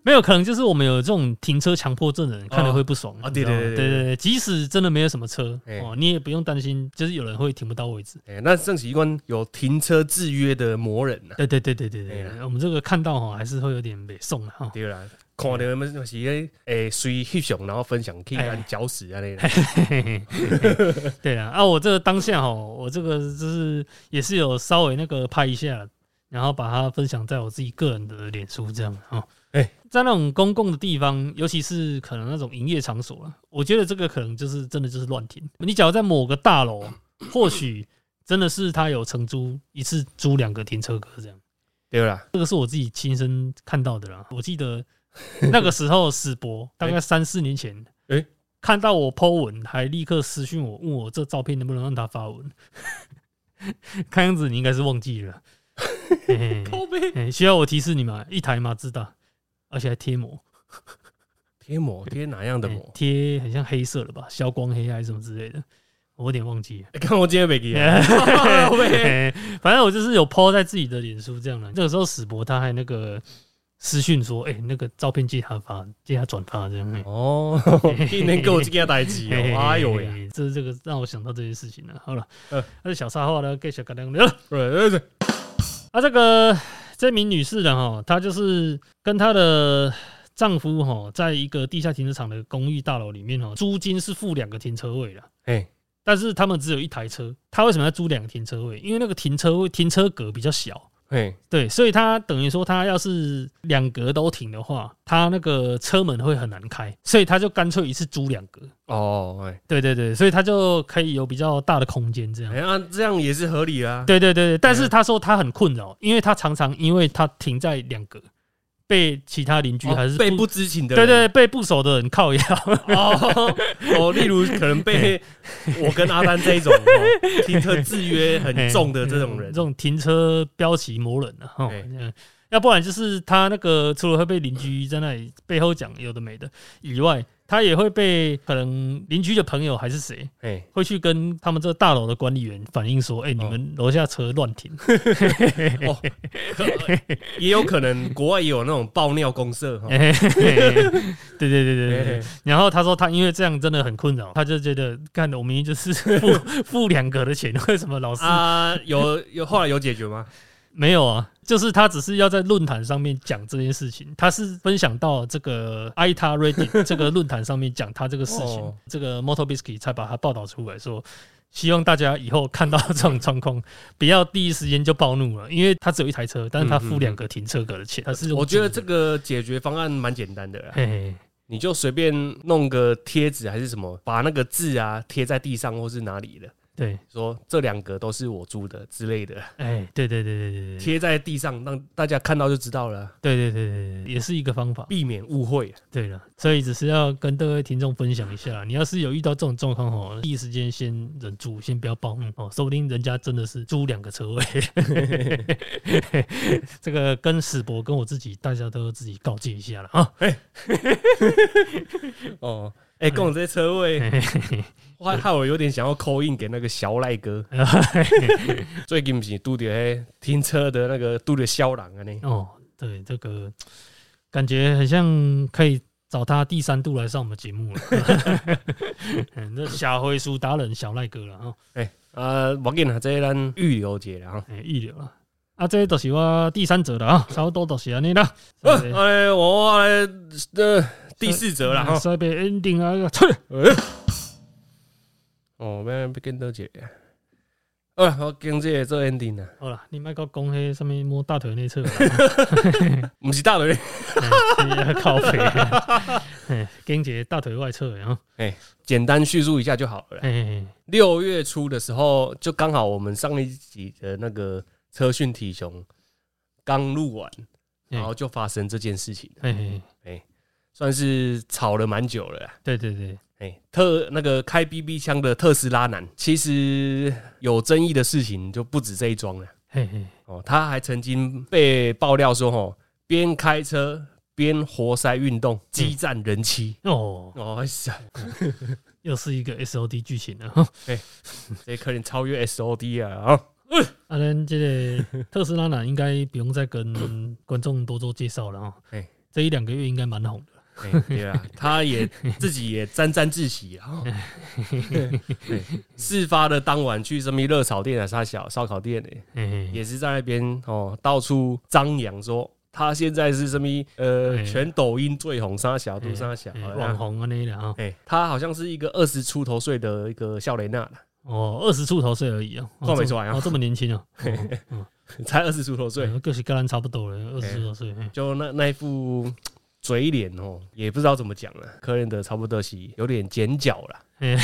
没有可能，就是我们有这种停车强迫症的人看了会不爽哦你知道吗对对对对对对，即使真的没有什么车哎哦，你也不用担心，就是有人会停不到位置。哎，那正是一关有停车制约的魔人呐。对对对对对对哎，我们这个看到哈，还是会有点北宋的哈。对啦，看到他们是诶诶随翕相，然后分享可以哎按搅屎啊那个。对啊，啊，我这个当下哦，我这个就是也是有稍微那个拍一下，然后把它分享在我自己个人的脸书这样哦。哎在那种公共的地方，尤其是可能那种营业场所了，我觉得这个可能就是真的就是乱停。你假如在某个大楼，或许真的是他有承租一次租两个停车格这样。对啦，这个是我自己亲身看到的啦。我记得那个时候史博 (laughs) 大概三四年前，诶看到我 po 文，还立刻私讯我，问我这照片能不能让他发文。(laughs) 看样子你应该是忘记了，嘿 (laughs) 嘿靠背嘿需要我提示你吗？一台马自达，而且还贴膜，贴膜贴哪样的膜？贴很像黑色的吧，消光黑还是什么之类的，我有点忘记了。欸看我今天没给啊，(laughs) 靠背嘿反正我就是有 po 在自己的脸书这样的。那个时候史博他还那个私讯说，哎、那个照片借他发，借他转发这样。嘿哦，(laughs) 今年给我这件代志嘿嘿哦，哎呦喂，嘿这这个让我想到这件事情了。好了，呃那是小插话呢，给小嘎亮聊了。对对对，啊，这个这名女士呢，哈，她就是跟她的丈夫哈，在一个地下停车场的公寓大楼里面哈，租金是付两个停车位的。哎，但是他们只有一台车，他为什么要租两个停车位？因为那个停车位停车格比较小，哎，对，所以他等于说他要是两格都停的话，他那个车门会很难开，所以他就干脆一次租两格。哦，哎，对对对，所以他就可以有比较大的空间这样哎。呀，这样也是合理啊。对对对对，但是他说他很困扰，因为他常常因为他停在两格，被其他邻居哦还是被不知情的对人，对被不熟的人靠腰。(laughs) 哦哦，例如可能被我跟阿丹这一种哦停车制约很重的这种人。这，种停车标旗魔人啊，要不然就是他那个除了会被邻居在那里背后讲有的没的以外，他也会被可能邻居的朋友还是谁哎，会去跟他们这个大楼的管理员反映说，哎，你们楼下车乱停，(laughs) 哦，可 (laughs) 也有可能国外也有那种爆尿公社哈。对对对对对。然后他说他因为这样真的很困扰，他就觉得干的我明明就是付付两个的钱，为什么老是啊，有有后来有解决吗？没有啊，就是他只是要在论坛上面讲这件事情，他是分享到这个 ITA Reddit (laughs) 这个论坛上面讲他这个事情，哦。这个 Motobisky 才把他报道出来说，希望大家以后看到这种状况，不要第一时间就暴怒了，因为他只有一台车，但是他付两个停车格的钱，他是我觉得这个解决方案蛮简单的啦，嘿嘿，你就随便弄个贴纸还是什么，把那个字啊贴在地上或是哪里的，对，说这两个都是我租的之类的，哎，对对对对对对，贴在地上让大家看到就知道了，对对对对对，也是一个方法。避免误会。对了，所以只是要跟各位听众分享一下，你要是有遇到这种状况哦，第一时间先忍住，先不要暴怒哦，说不定人家真的是租两个车位。(laughs) 这个跟史博跟我自己，大家都自己告诫一下了啊。(laughs) 哦，哎，跟我这些车位，我还害我有点想要扣印给那个小赖哥。(laughs) 最近不是拄着迄停车的那个拄着小人啊呢？哦，对，这个感觉很像可以找他第三度来上我们节目了。(laughs) 嗯那小灰书达人小赖哥了啊。哎啊，我紧啊，这咱预留一下哈。哎，预留了。啊，这都是我第三者了啊，差不多都是安尼啦。(laughs) 呃，我来呃第四则了哈。塞被 ending 啊，(laughs) 出来哦，要要跟多姐。呃，我跟这个做 ending 啊，好了，你莫个讲迄什么摸大腿内侧啦，(laughs) 不是大腿，(laughs) 是靠背，哎，跟姐大腿外侧然后，简单叙述一下就好了啦。哎，六月初的时候，就刚好我们上一集的那个车讯体雄刚录完，然后就发生这件事情，哎，算是吵了蛮久了啦。对对对，哎、特那个开 BB 枪的特斯拉男，其实有争议的事情就不止这一桩了。嘿嘿，哦，他还曾经被爆料说，哦，边开车边活塞运动，激战人妻。哦，哦，呀，(laughs) 又是一个 SOD 剧情了哈。(laughs) 这可能超越 SOD 啊！啊，(laughs) 啊，咱这个特斯拉男应该不用再跟观众多做介绍了啊哎。这一两个月应该蛮红的。哎对啊，(laughs) 他也自己也沾沾自喜啊。(laughs) 事发的当晚去什么热炒店啊、啥小烧烤店呢，也是在那边哦，到处张扬说他现在是什么？呃，哎。全抖音最红，沙小杜沙小，哎网红啊那的啊，哎，他好像是一个二十出头岁的一个笑雷娜啦，哦，二十出头岁而已啊，哦这看不出来啊。哦，这么年轻啊，(laughs) 才二十出头岁，对，个是跟人差不多了，二十出头岁，就那那一副嘴脸哦，也不知道怎么讲了，可能的差不多是有点剪角了。嘿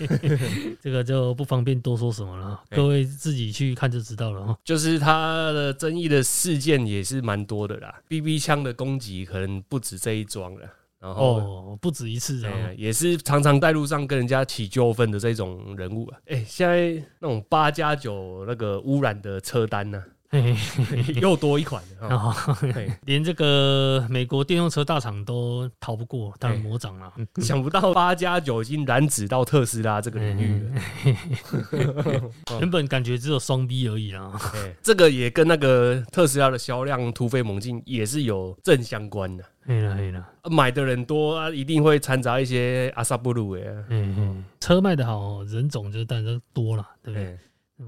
(laughs) 这个就不方便多说什么了各位自己去看就知道了哈。就是他的争议的事件也是蛮多的啦，BB 枪的攻击可能不止这一桩了，然后。哦，不止一次也是常常在路上跟人家起纠纷的这种人物啊。哎、现在那种八加九那个污染的车单呢、又多一款连这个美国电动车大厂都逃不过他的魔掌了。想不到八加九已经染指到特斯拉这个领域了。(laughs) 原本感觉只有双 B 而已啦，哎，这个也跟那个特斯拉的销量突飞猛进也是有正相关的。嘿啦嘿啦，啊买的人多啊，一定会掺杂一些阿萨布鲁哎。嗯嗯，车卖的好，人种就当然就多了，对不对？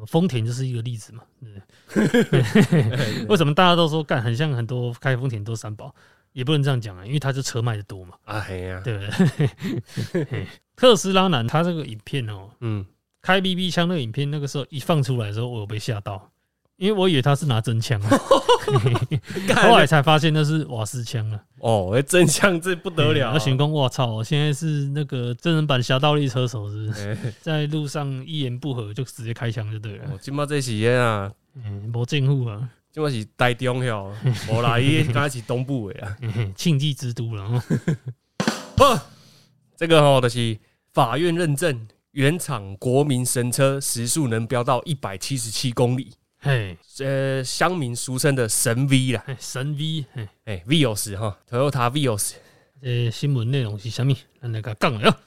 丰田就是一个例子嘛，对不 (laughs) 对？为什么大家都说干很像很多开丰田都三宝？也不能这样讲啊，因为他就车卖的多嘛，啊嘿呀，对 (laughs) 不对？特斯拉男他这个影片哦，嗯，开 BB 枪那个影片，那个时候一放出来的时候，我有被吓到，因为我以为他是拿真枪啊，(laughs) 后来才发现那是瓦斯枪啊，哦，哎真枪这不得了啊。我寻工，我操！我现在是那个真人版侠盗猎车手，是不是？(laughs) 哎。在路上一言不合就直接开枪就对了。哦，，今麦这是个啊，嗯，无政府啊，今麦是台中哟，(laughs) 无啦，伊刚才是东部的啊。庆忌之都了，哦不，这个哦，就是法院认证原厂国民神车时速能飙到一百七十七公里，嘿，呃，乡民俗称的神 V 啦，嘿神 V，嘿，哎，Vios 哈，Toyota Vios，呃新闻内容是啥物？咱来个讲了，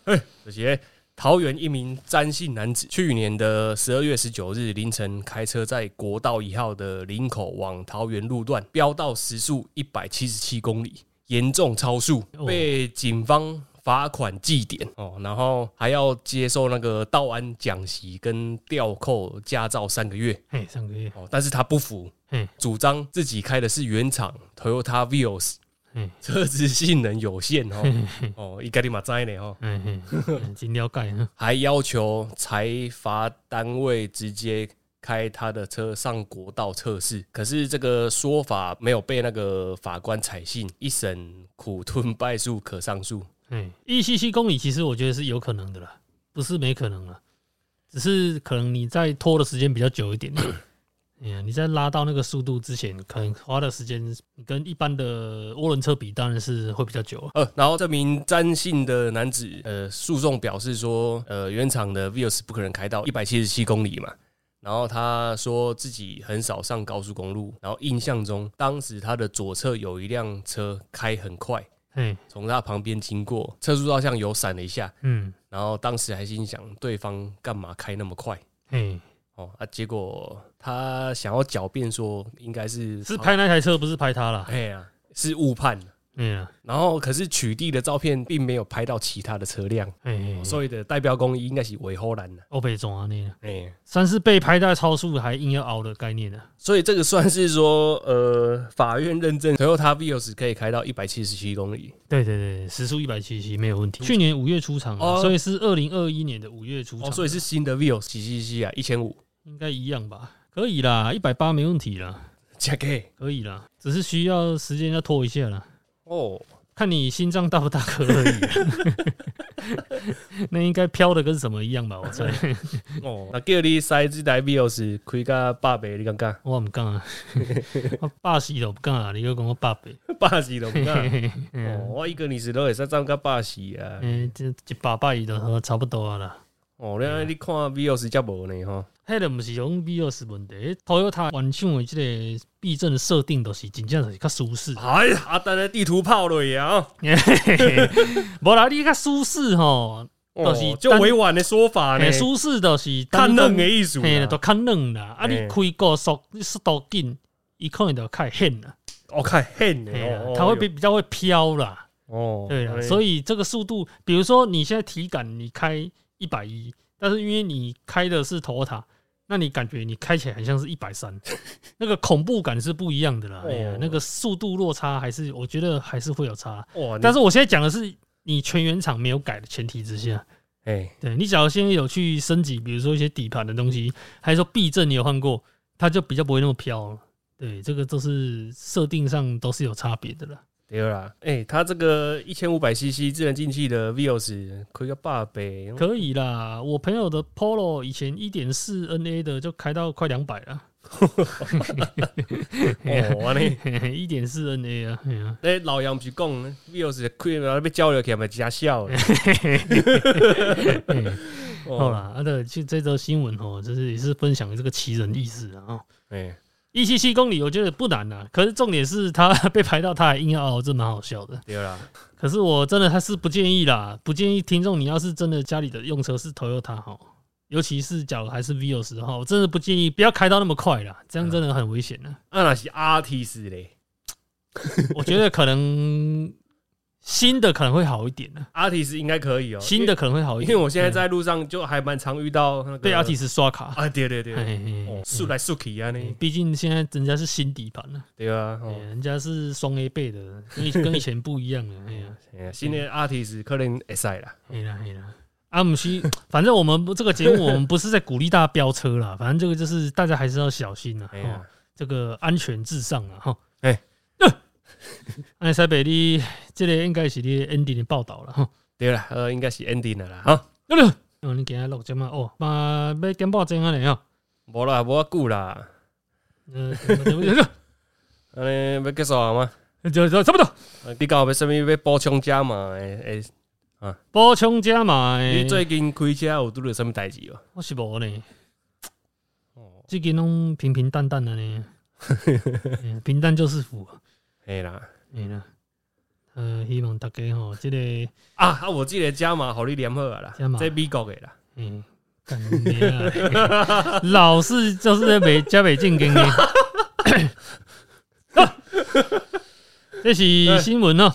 这些桃园一名詹姓男子，去年的十二月十九日凌晨开车在国道一号的林口往桃园路段飙到时速一百七十七公里，严重超速，哦。被警方罚款记点哦，然后还要接受那个道安讲习跟吊扣驾照三个月。嘿，三个月，哦，但是他不服嘿，主张自己开的是原厂 Toyota Vios，嘿，车子性能有限哦，哦，伊家己嘛知呢哦。嘿嘿，嘿真了解哈，(laughs) 还要求财罚单位直接开他的车上国道测试，可是这个说法没有被那个法官采信，一审苦吞败诉，可上诉。嘿，一七七公里其实我觉得是有可能的啦，不是没可能了，只是可能你在拖的时间比较久一点。(coughs) 哎呀，你在拉到那个速度之前，可能花的时间，跟一般的涡轮车比，当然是会比较久。呃，然后这名詹姓的男子，呃，诉讼表示说，呃，原厂的 Vios 不可能开到一百七十七公里嘛。然后他说自己很少上高速公路，然后印象中当时他的左侧有一辆车开很快，从他旁边经过，车速照相有闪了一下，嗯，然后当时还心想对方干嘛开那么快嘿，哦啊，结果他想要狡辩说应该是是拍那台车，不是拍他啦。哎呀是误判，哎呀，然后可是取缔的照片并没有拍到其他的车辆，嘿嘿，所以的代标公应该是尾后兰的，欧北中啊，那个哎，算是被拍到超速还硬要熬的概念呢。所以这个算是说呃法院认证 Toyota Vios 可以开到一百七十七公里，对对对，时速一百七十七没有问题。去年五月出厂啊，哦。所以是二零二一年的五月出厂哦，，所以是新的 Vios 几 CC 啊，一千五，应该一样吧？可以啦，一百八没问题啦，加给可以啦，只是需要时间要拖一下啦。哦，看你心脏大不大颗而已啊、(laughs) 那应该飘的跟什么一样吧？我猜，哦，那叫你塞这台 Vios 开个八百，你敢干？我唔敢啊，(laughs) 我霸气都不敢啊！你又讲我八百，八十都不敢。(laughs) 哦，嗯，我一个你是都会使站个八十啊！嗯，这一百百亿都差不多啊啦。哦，你你看 Vios 才无呢吼。迄个毋是用 Vios 问题，Toyota 原厂的这个避震的设定都是真正就是较舒适。哎呀，阿丹的地图炮了呀！(laughs) 无啦，你较舒适吼，哦就是就委婉的说法呢嘿，舒适就是看冷嫩的意思。都看嫩啦。啊，你嘿开高速，你速度紧，伊可能就开很啦。我看很呢嘿啦哦，它会比比较会飘啦。哦，对啦，所以以这个速度，比如说你现在体感你开一百一，但是因为你开的是 Toyota，那你感觉你开起来很像是一百三，那个恐怖感是不一样的啦。哎呀哦，那个速度落差还是我觉得还是会有差。哇，但是我现在讲的是你全原厂没有改的前提之下，哎，对你假如现在有去升级，比如说一些底盘的东西，还是说避震你有换过，它就比较不会那么飘了。对，这个都是设定上都是有差别的啦。对啦，哎，它这个一千五百 CC 智能进气的 Vios 开个八倍，可以啦，我朋友的 Polo 以前一点四 NA 的就开到快两百了，(laughs) 哦，安尼，(laughs) 一点四 NA 啊，哎呀，那老杨不是讲 Vios 开然后被交流起来嘛，加笑的。(laughs) 好啦，啊对，就这则新闻哦，就是也是分享这个奇人异事啊。哦。哎，一七七公里，我觉得不难啊，可是重点是他 (laughs) 被排到，他还硬要熬，这蛮好笑的。对啦，可是我真的还是不建议啦，不建议听众，你要是真的家里的用车是 Toyota 哈，尤其是假如还是 Vios 的话，我真的不建议，不要开到那么快啦，这样真的很危险的。啊那是 RT 嘞 (laughs) 我觉得可能新的可能会好一点呢，，RT 应该可以哦，新的可能会好一点，因为我现在在路上就还蛮常遇到那个被 RT 刷卡。啊，对对对，速来速去啊，嘿你毕竟现在人家是新底盘了，对啊，人家是双 A 倍的，跟以跟以前不一样了。(laughs) 哎呀，新的 RT 可能会塞啦，哎啦哎啦，阿，姆西，(laughs) 反正我们这个节目我们不是在鼓励大家飙车啦，反正这个就是大家还是要小心啦，哎呀。哦，这个安全至上啊，哈。(laughs) 安塞北你这个应该是你 ending 的报道了哈。对啦，呃，应该是 ending 了啦，哈，哦，你今日录节目哦，嘛要点报钟啊嘞哦。无啦，无啊久啦，呃，就就安尼要结束啊吗？就就差不多。啊你讲要什么要补充加嘛？诶诶，补充加码的，你最近开车有拄着什么代志哦？我是无呢，哦，最近拢平平淡淡的呢，嗯平淡就是福。嘿啦，哎啦，呃，希望大家吼，这个啊啊，我即个加码互你连好啊啦加，码。这美国的啦，嗯，干你啊！(laughs) 老是就是在北加北进跟的，(laughs) 这是新闻哦。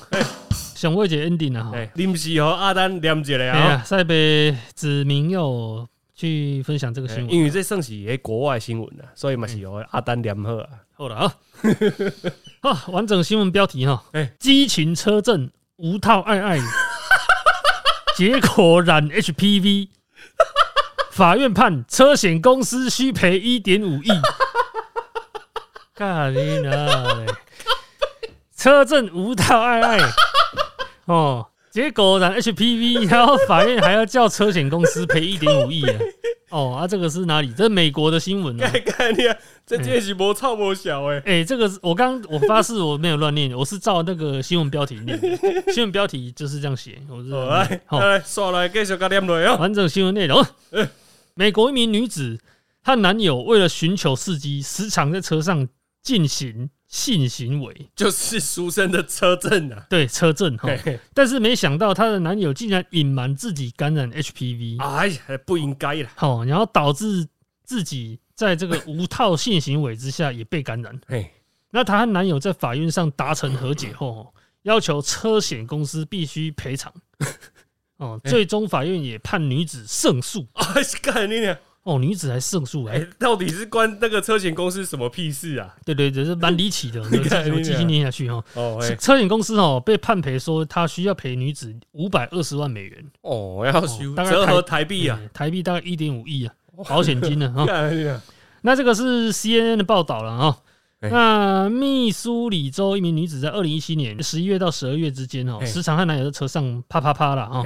上尾一个 ending 啊，临时和阿丹连一个哎啊呀，，赛北子明友去分享这个新闻，嘿因为这算是迄国外新闻啊，所以嘛是由阿丹连好啊。好了啊，(laughs) 好，完整新闻标题哈。哎，激情车震无套爱爱，(laughs) 结果染 HPV，(laughs) 法院判车险公司需赔一点五亿，干你娘嘞！车震无套爱爱，哦，结果染 HPV，(laughs) 然后法院还要叫车险公司赔一点五亿啊！哦啊，这个是哪里？这是美国的新闻啊，这这是无臭无小诶。哎、这个是我刚我发誓我没有乱念，我是照那个新闻标题念的。新闻标题就是这样写，我是这好来，好来，刷来继续甲念落哦。完整新闻内容。美国一名女子她男友为了寻求刺激，时常在车上进行性行为，就是俗称的车震啊。对车震哈但是没想到她的男友竟然隐瞒自己感染 HPV，哎呀，不应该啦。好，然后导致自己在这个无套性行为之下也被感染。嘿，那她和男友在法院上达成和解后，(laughs) 要求车险公司必须赔偿。哦，(laughs) 哎最终法院也判女子胜诉。哎，干你娘！哦，女子还胜诉哎、哎，到底是关那个车险公司什么屁事啊？对对對，这蛮离奇的。(laughs) 我继续念下去哈。哦，哎，车险公司哦被判赔说，他需要赔女子五百二十万美元，哦，要折合台币啊。嗯台币大概一点五亿啊，保险金呢哈。干你娘！那这个是 CNN 的报道了啊。哎那密苏里州一名女子在二零一七年十一月到十二月之间哦，哎时常和男友在车上啪啪啪了啊。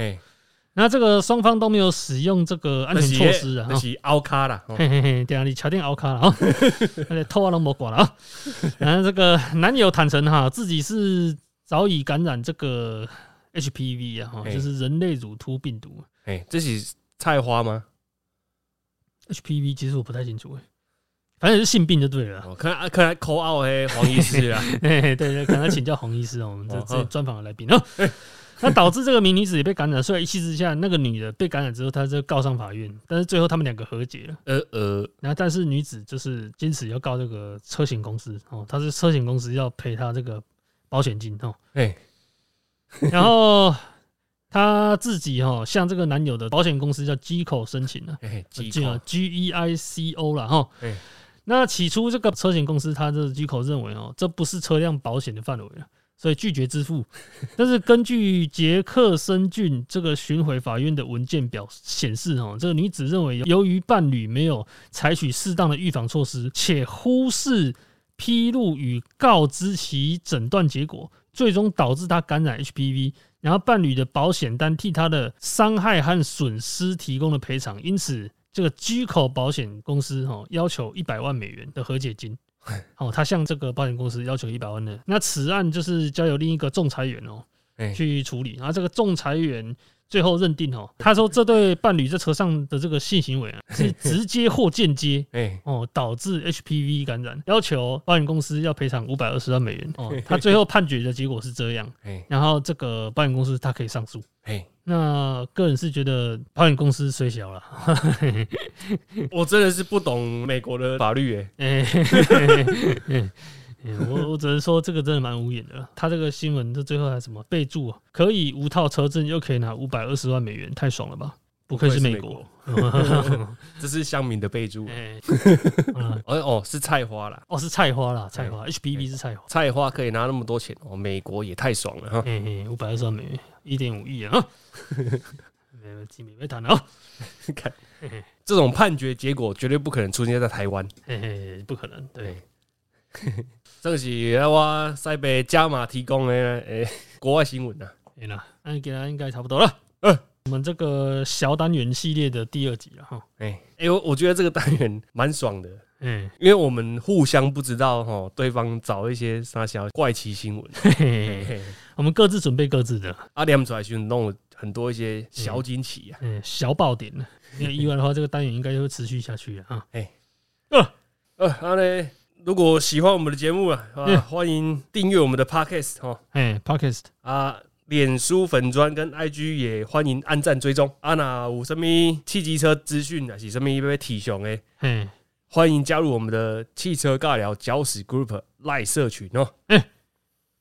哎，那这个双方都没有使用这个安全措施啊。哈那是凹卡啦。哦嘿嘿嘿，对啊你敲定凹卡了啊，而且头啊都没刮了啊。然后这个男友坦诚哈，自己是早已感染这个 HPV 啊，哈，就是人类乳突病毒。哎，这是菜花吗？HPV 其实我不太清楚哎，反正也是性病就对了啊。哦，看来看来扣奥嘿黄医师啊。(laughs) 嘿嘿，对对，可能请教黄医师哦，我们这哦这专访的来宾哦。(laughs) 那导致这个名女子也被感染，所以一气之下，那个女的被感染之后，她就告上法院，但是最后他们两个和解了。呃呃，然后，但是女子就是坚持要告这个车险公司哦，她是车险公司要赔她这个保险金哦。哎，然后她自己哈向这个男友的保险公司叫 G 口申请了，哎，机叫构 G E I C O 了哈哎。那起初这个车险公司他的 G 口认为哦，这不是车辆保险的范围了。所以拒绝支付，但是根据杰克森郡这个巡回法院的文件表显示，哦，这个女子认为，由于伴侣没有采取适当的预防措施，且忽视披露与告知其诊断结果，最终导致她感染 HPV，然后伴侣的保险单替她的伤害和损失提供了赔偿，因此这个居口保险公司哦要求一百万美元的和解金。(laughs) 哦，他向这个保险公司要求一百万的，那此案就是交由另一个仲裁员哦去处理，然后这个仲裁员最后认定哦，他说这对伴侣在车上的这个性行为啊是 (laughs) 直接或间接哎。哦导致 HPV 感染，要求保险公司要赔偿五百二十万美元哦，(laughs) 他最后判决的结果是这样，然后这个保险公司他可以上诉，那个人是觉得保险公司虽小了，我真的是不懂美国的法律哎，我我只能说这个真的蛮无言的。他这个新闻的最后还什么备注啊？可以无套车证，又可以拿五百二十万美元，太爽了吧！不愧是美国，这是乡民的备注。哦哦，是菜花啦，哦是菜花啦，菜花 HBB 是菜花，菜花可以拿那么多钱哦，美国也太爽了哈！五百二十万美元，一点五亿啊！(laughs) 没有几米没谈了，看这种判决结果绝对不可能出现在台湾，嘿嘿，不可能。对，(laughs) 这个是我塞北加码提供的诶国外新闻呐。对啦，那给他应该差不多了。嗯。我们这个小单元系列的第二集了哈，哎哎，我我觉得这个单元蛮爽的，嗯，因为我们互相不知道哈，对方找一些啥小怪奇新闻，我们各自准备各自的，阿连出来就弄很多一些小惊奇啊，嗯，小爆点呢，没有意外的话，这个单元应该会持续下去啊，哎，呃呃，好嘞，如果喜欢我们的节目啊，欢迎订阅我们的 podcast 哈，哎，podcast。啊。脸书粉砖跟 IG 也欢迎按赞追踪。啊，那有什么汽机车资讯啊？是什么要体熊诶？嗯，欢迎加入我们的汽车尬聊搅屎 group 赖社群哦。哎，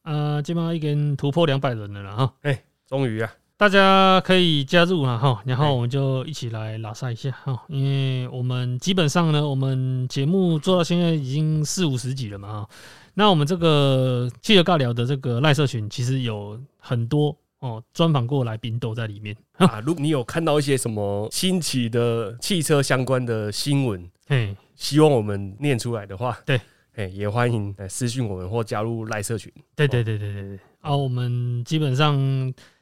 啊，今晚已经突破两百人了啦哈。哎，终于啊，大家可以加入了哈，然后我们就一起来拉萨一下哈。因为我们基本上呢，我们节目做到现在已经四五十集了嘛哈。那我们这个汽车尬聊的这个赖社群，其实有很多哦专访过来宾都在里面啊。如果你有看到一些什么新奇的汽车相关的新闻，嘿，希望我们念出来的话，对，哎，也欢迎来私讯我们或加入赖社群。对对对对对对。啊，我们基本上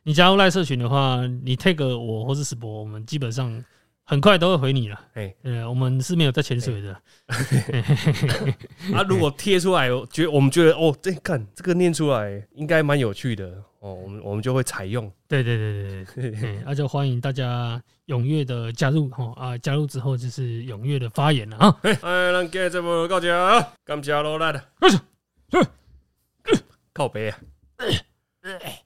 你加入赖社群的话，你 take 我或是史博，我们基本上。很快都会回你了，哎，呃，我们是没有在潜水的。(laughs) 啊，如果贴出来，觉我们觉得哦，这看这个念出来应该蛮有趣的哦，我们我们就会采用。对对对对对，那 (laughs) 就欢迎大家踊跃的加入哈啊，加入之后就是踊跃的发言了啊。哎，咱今日节目到这，感谢罗来的，靠背啊。(laughs)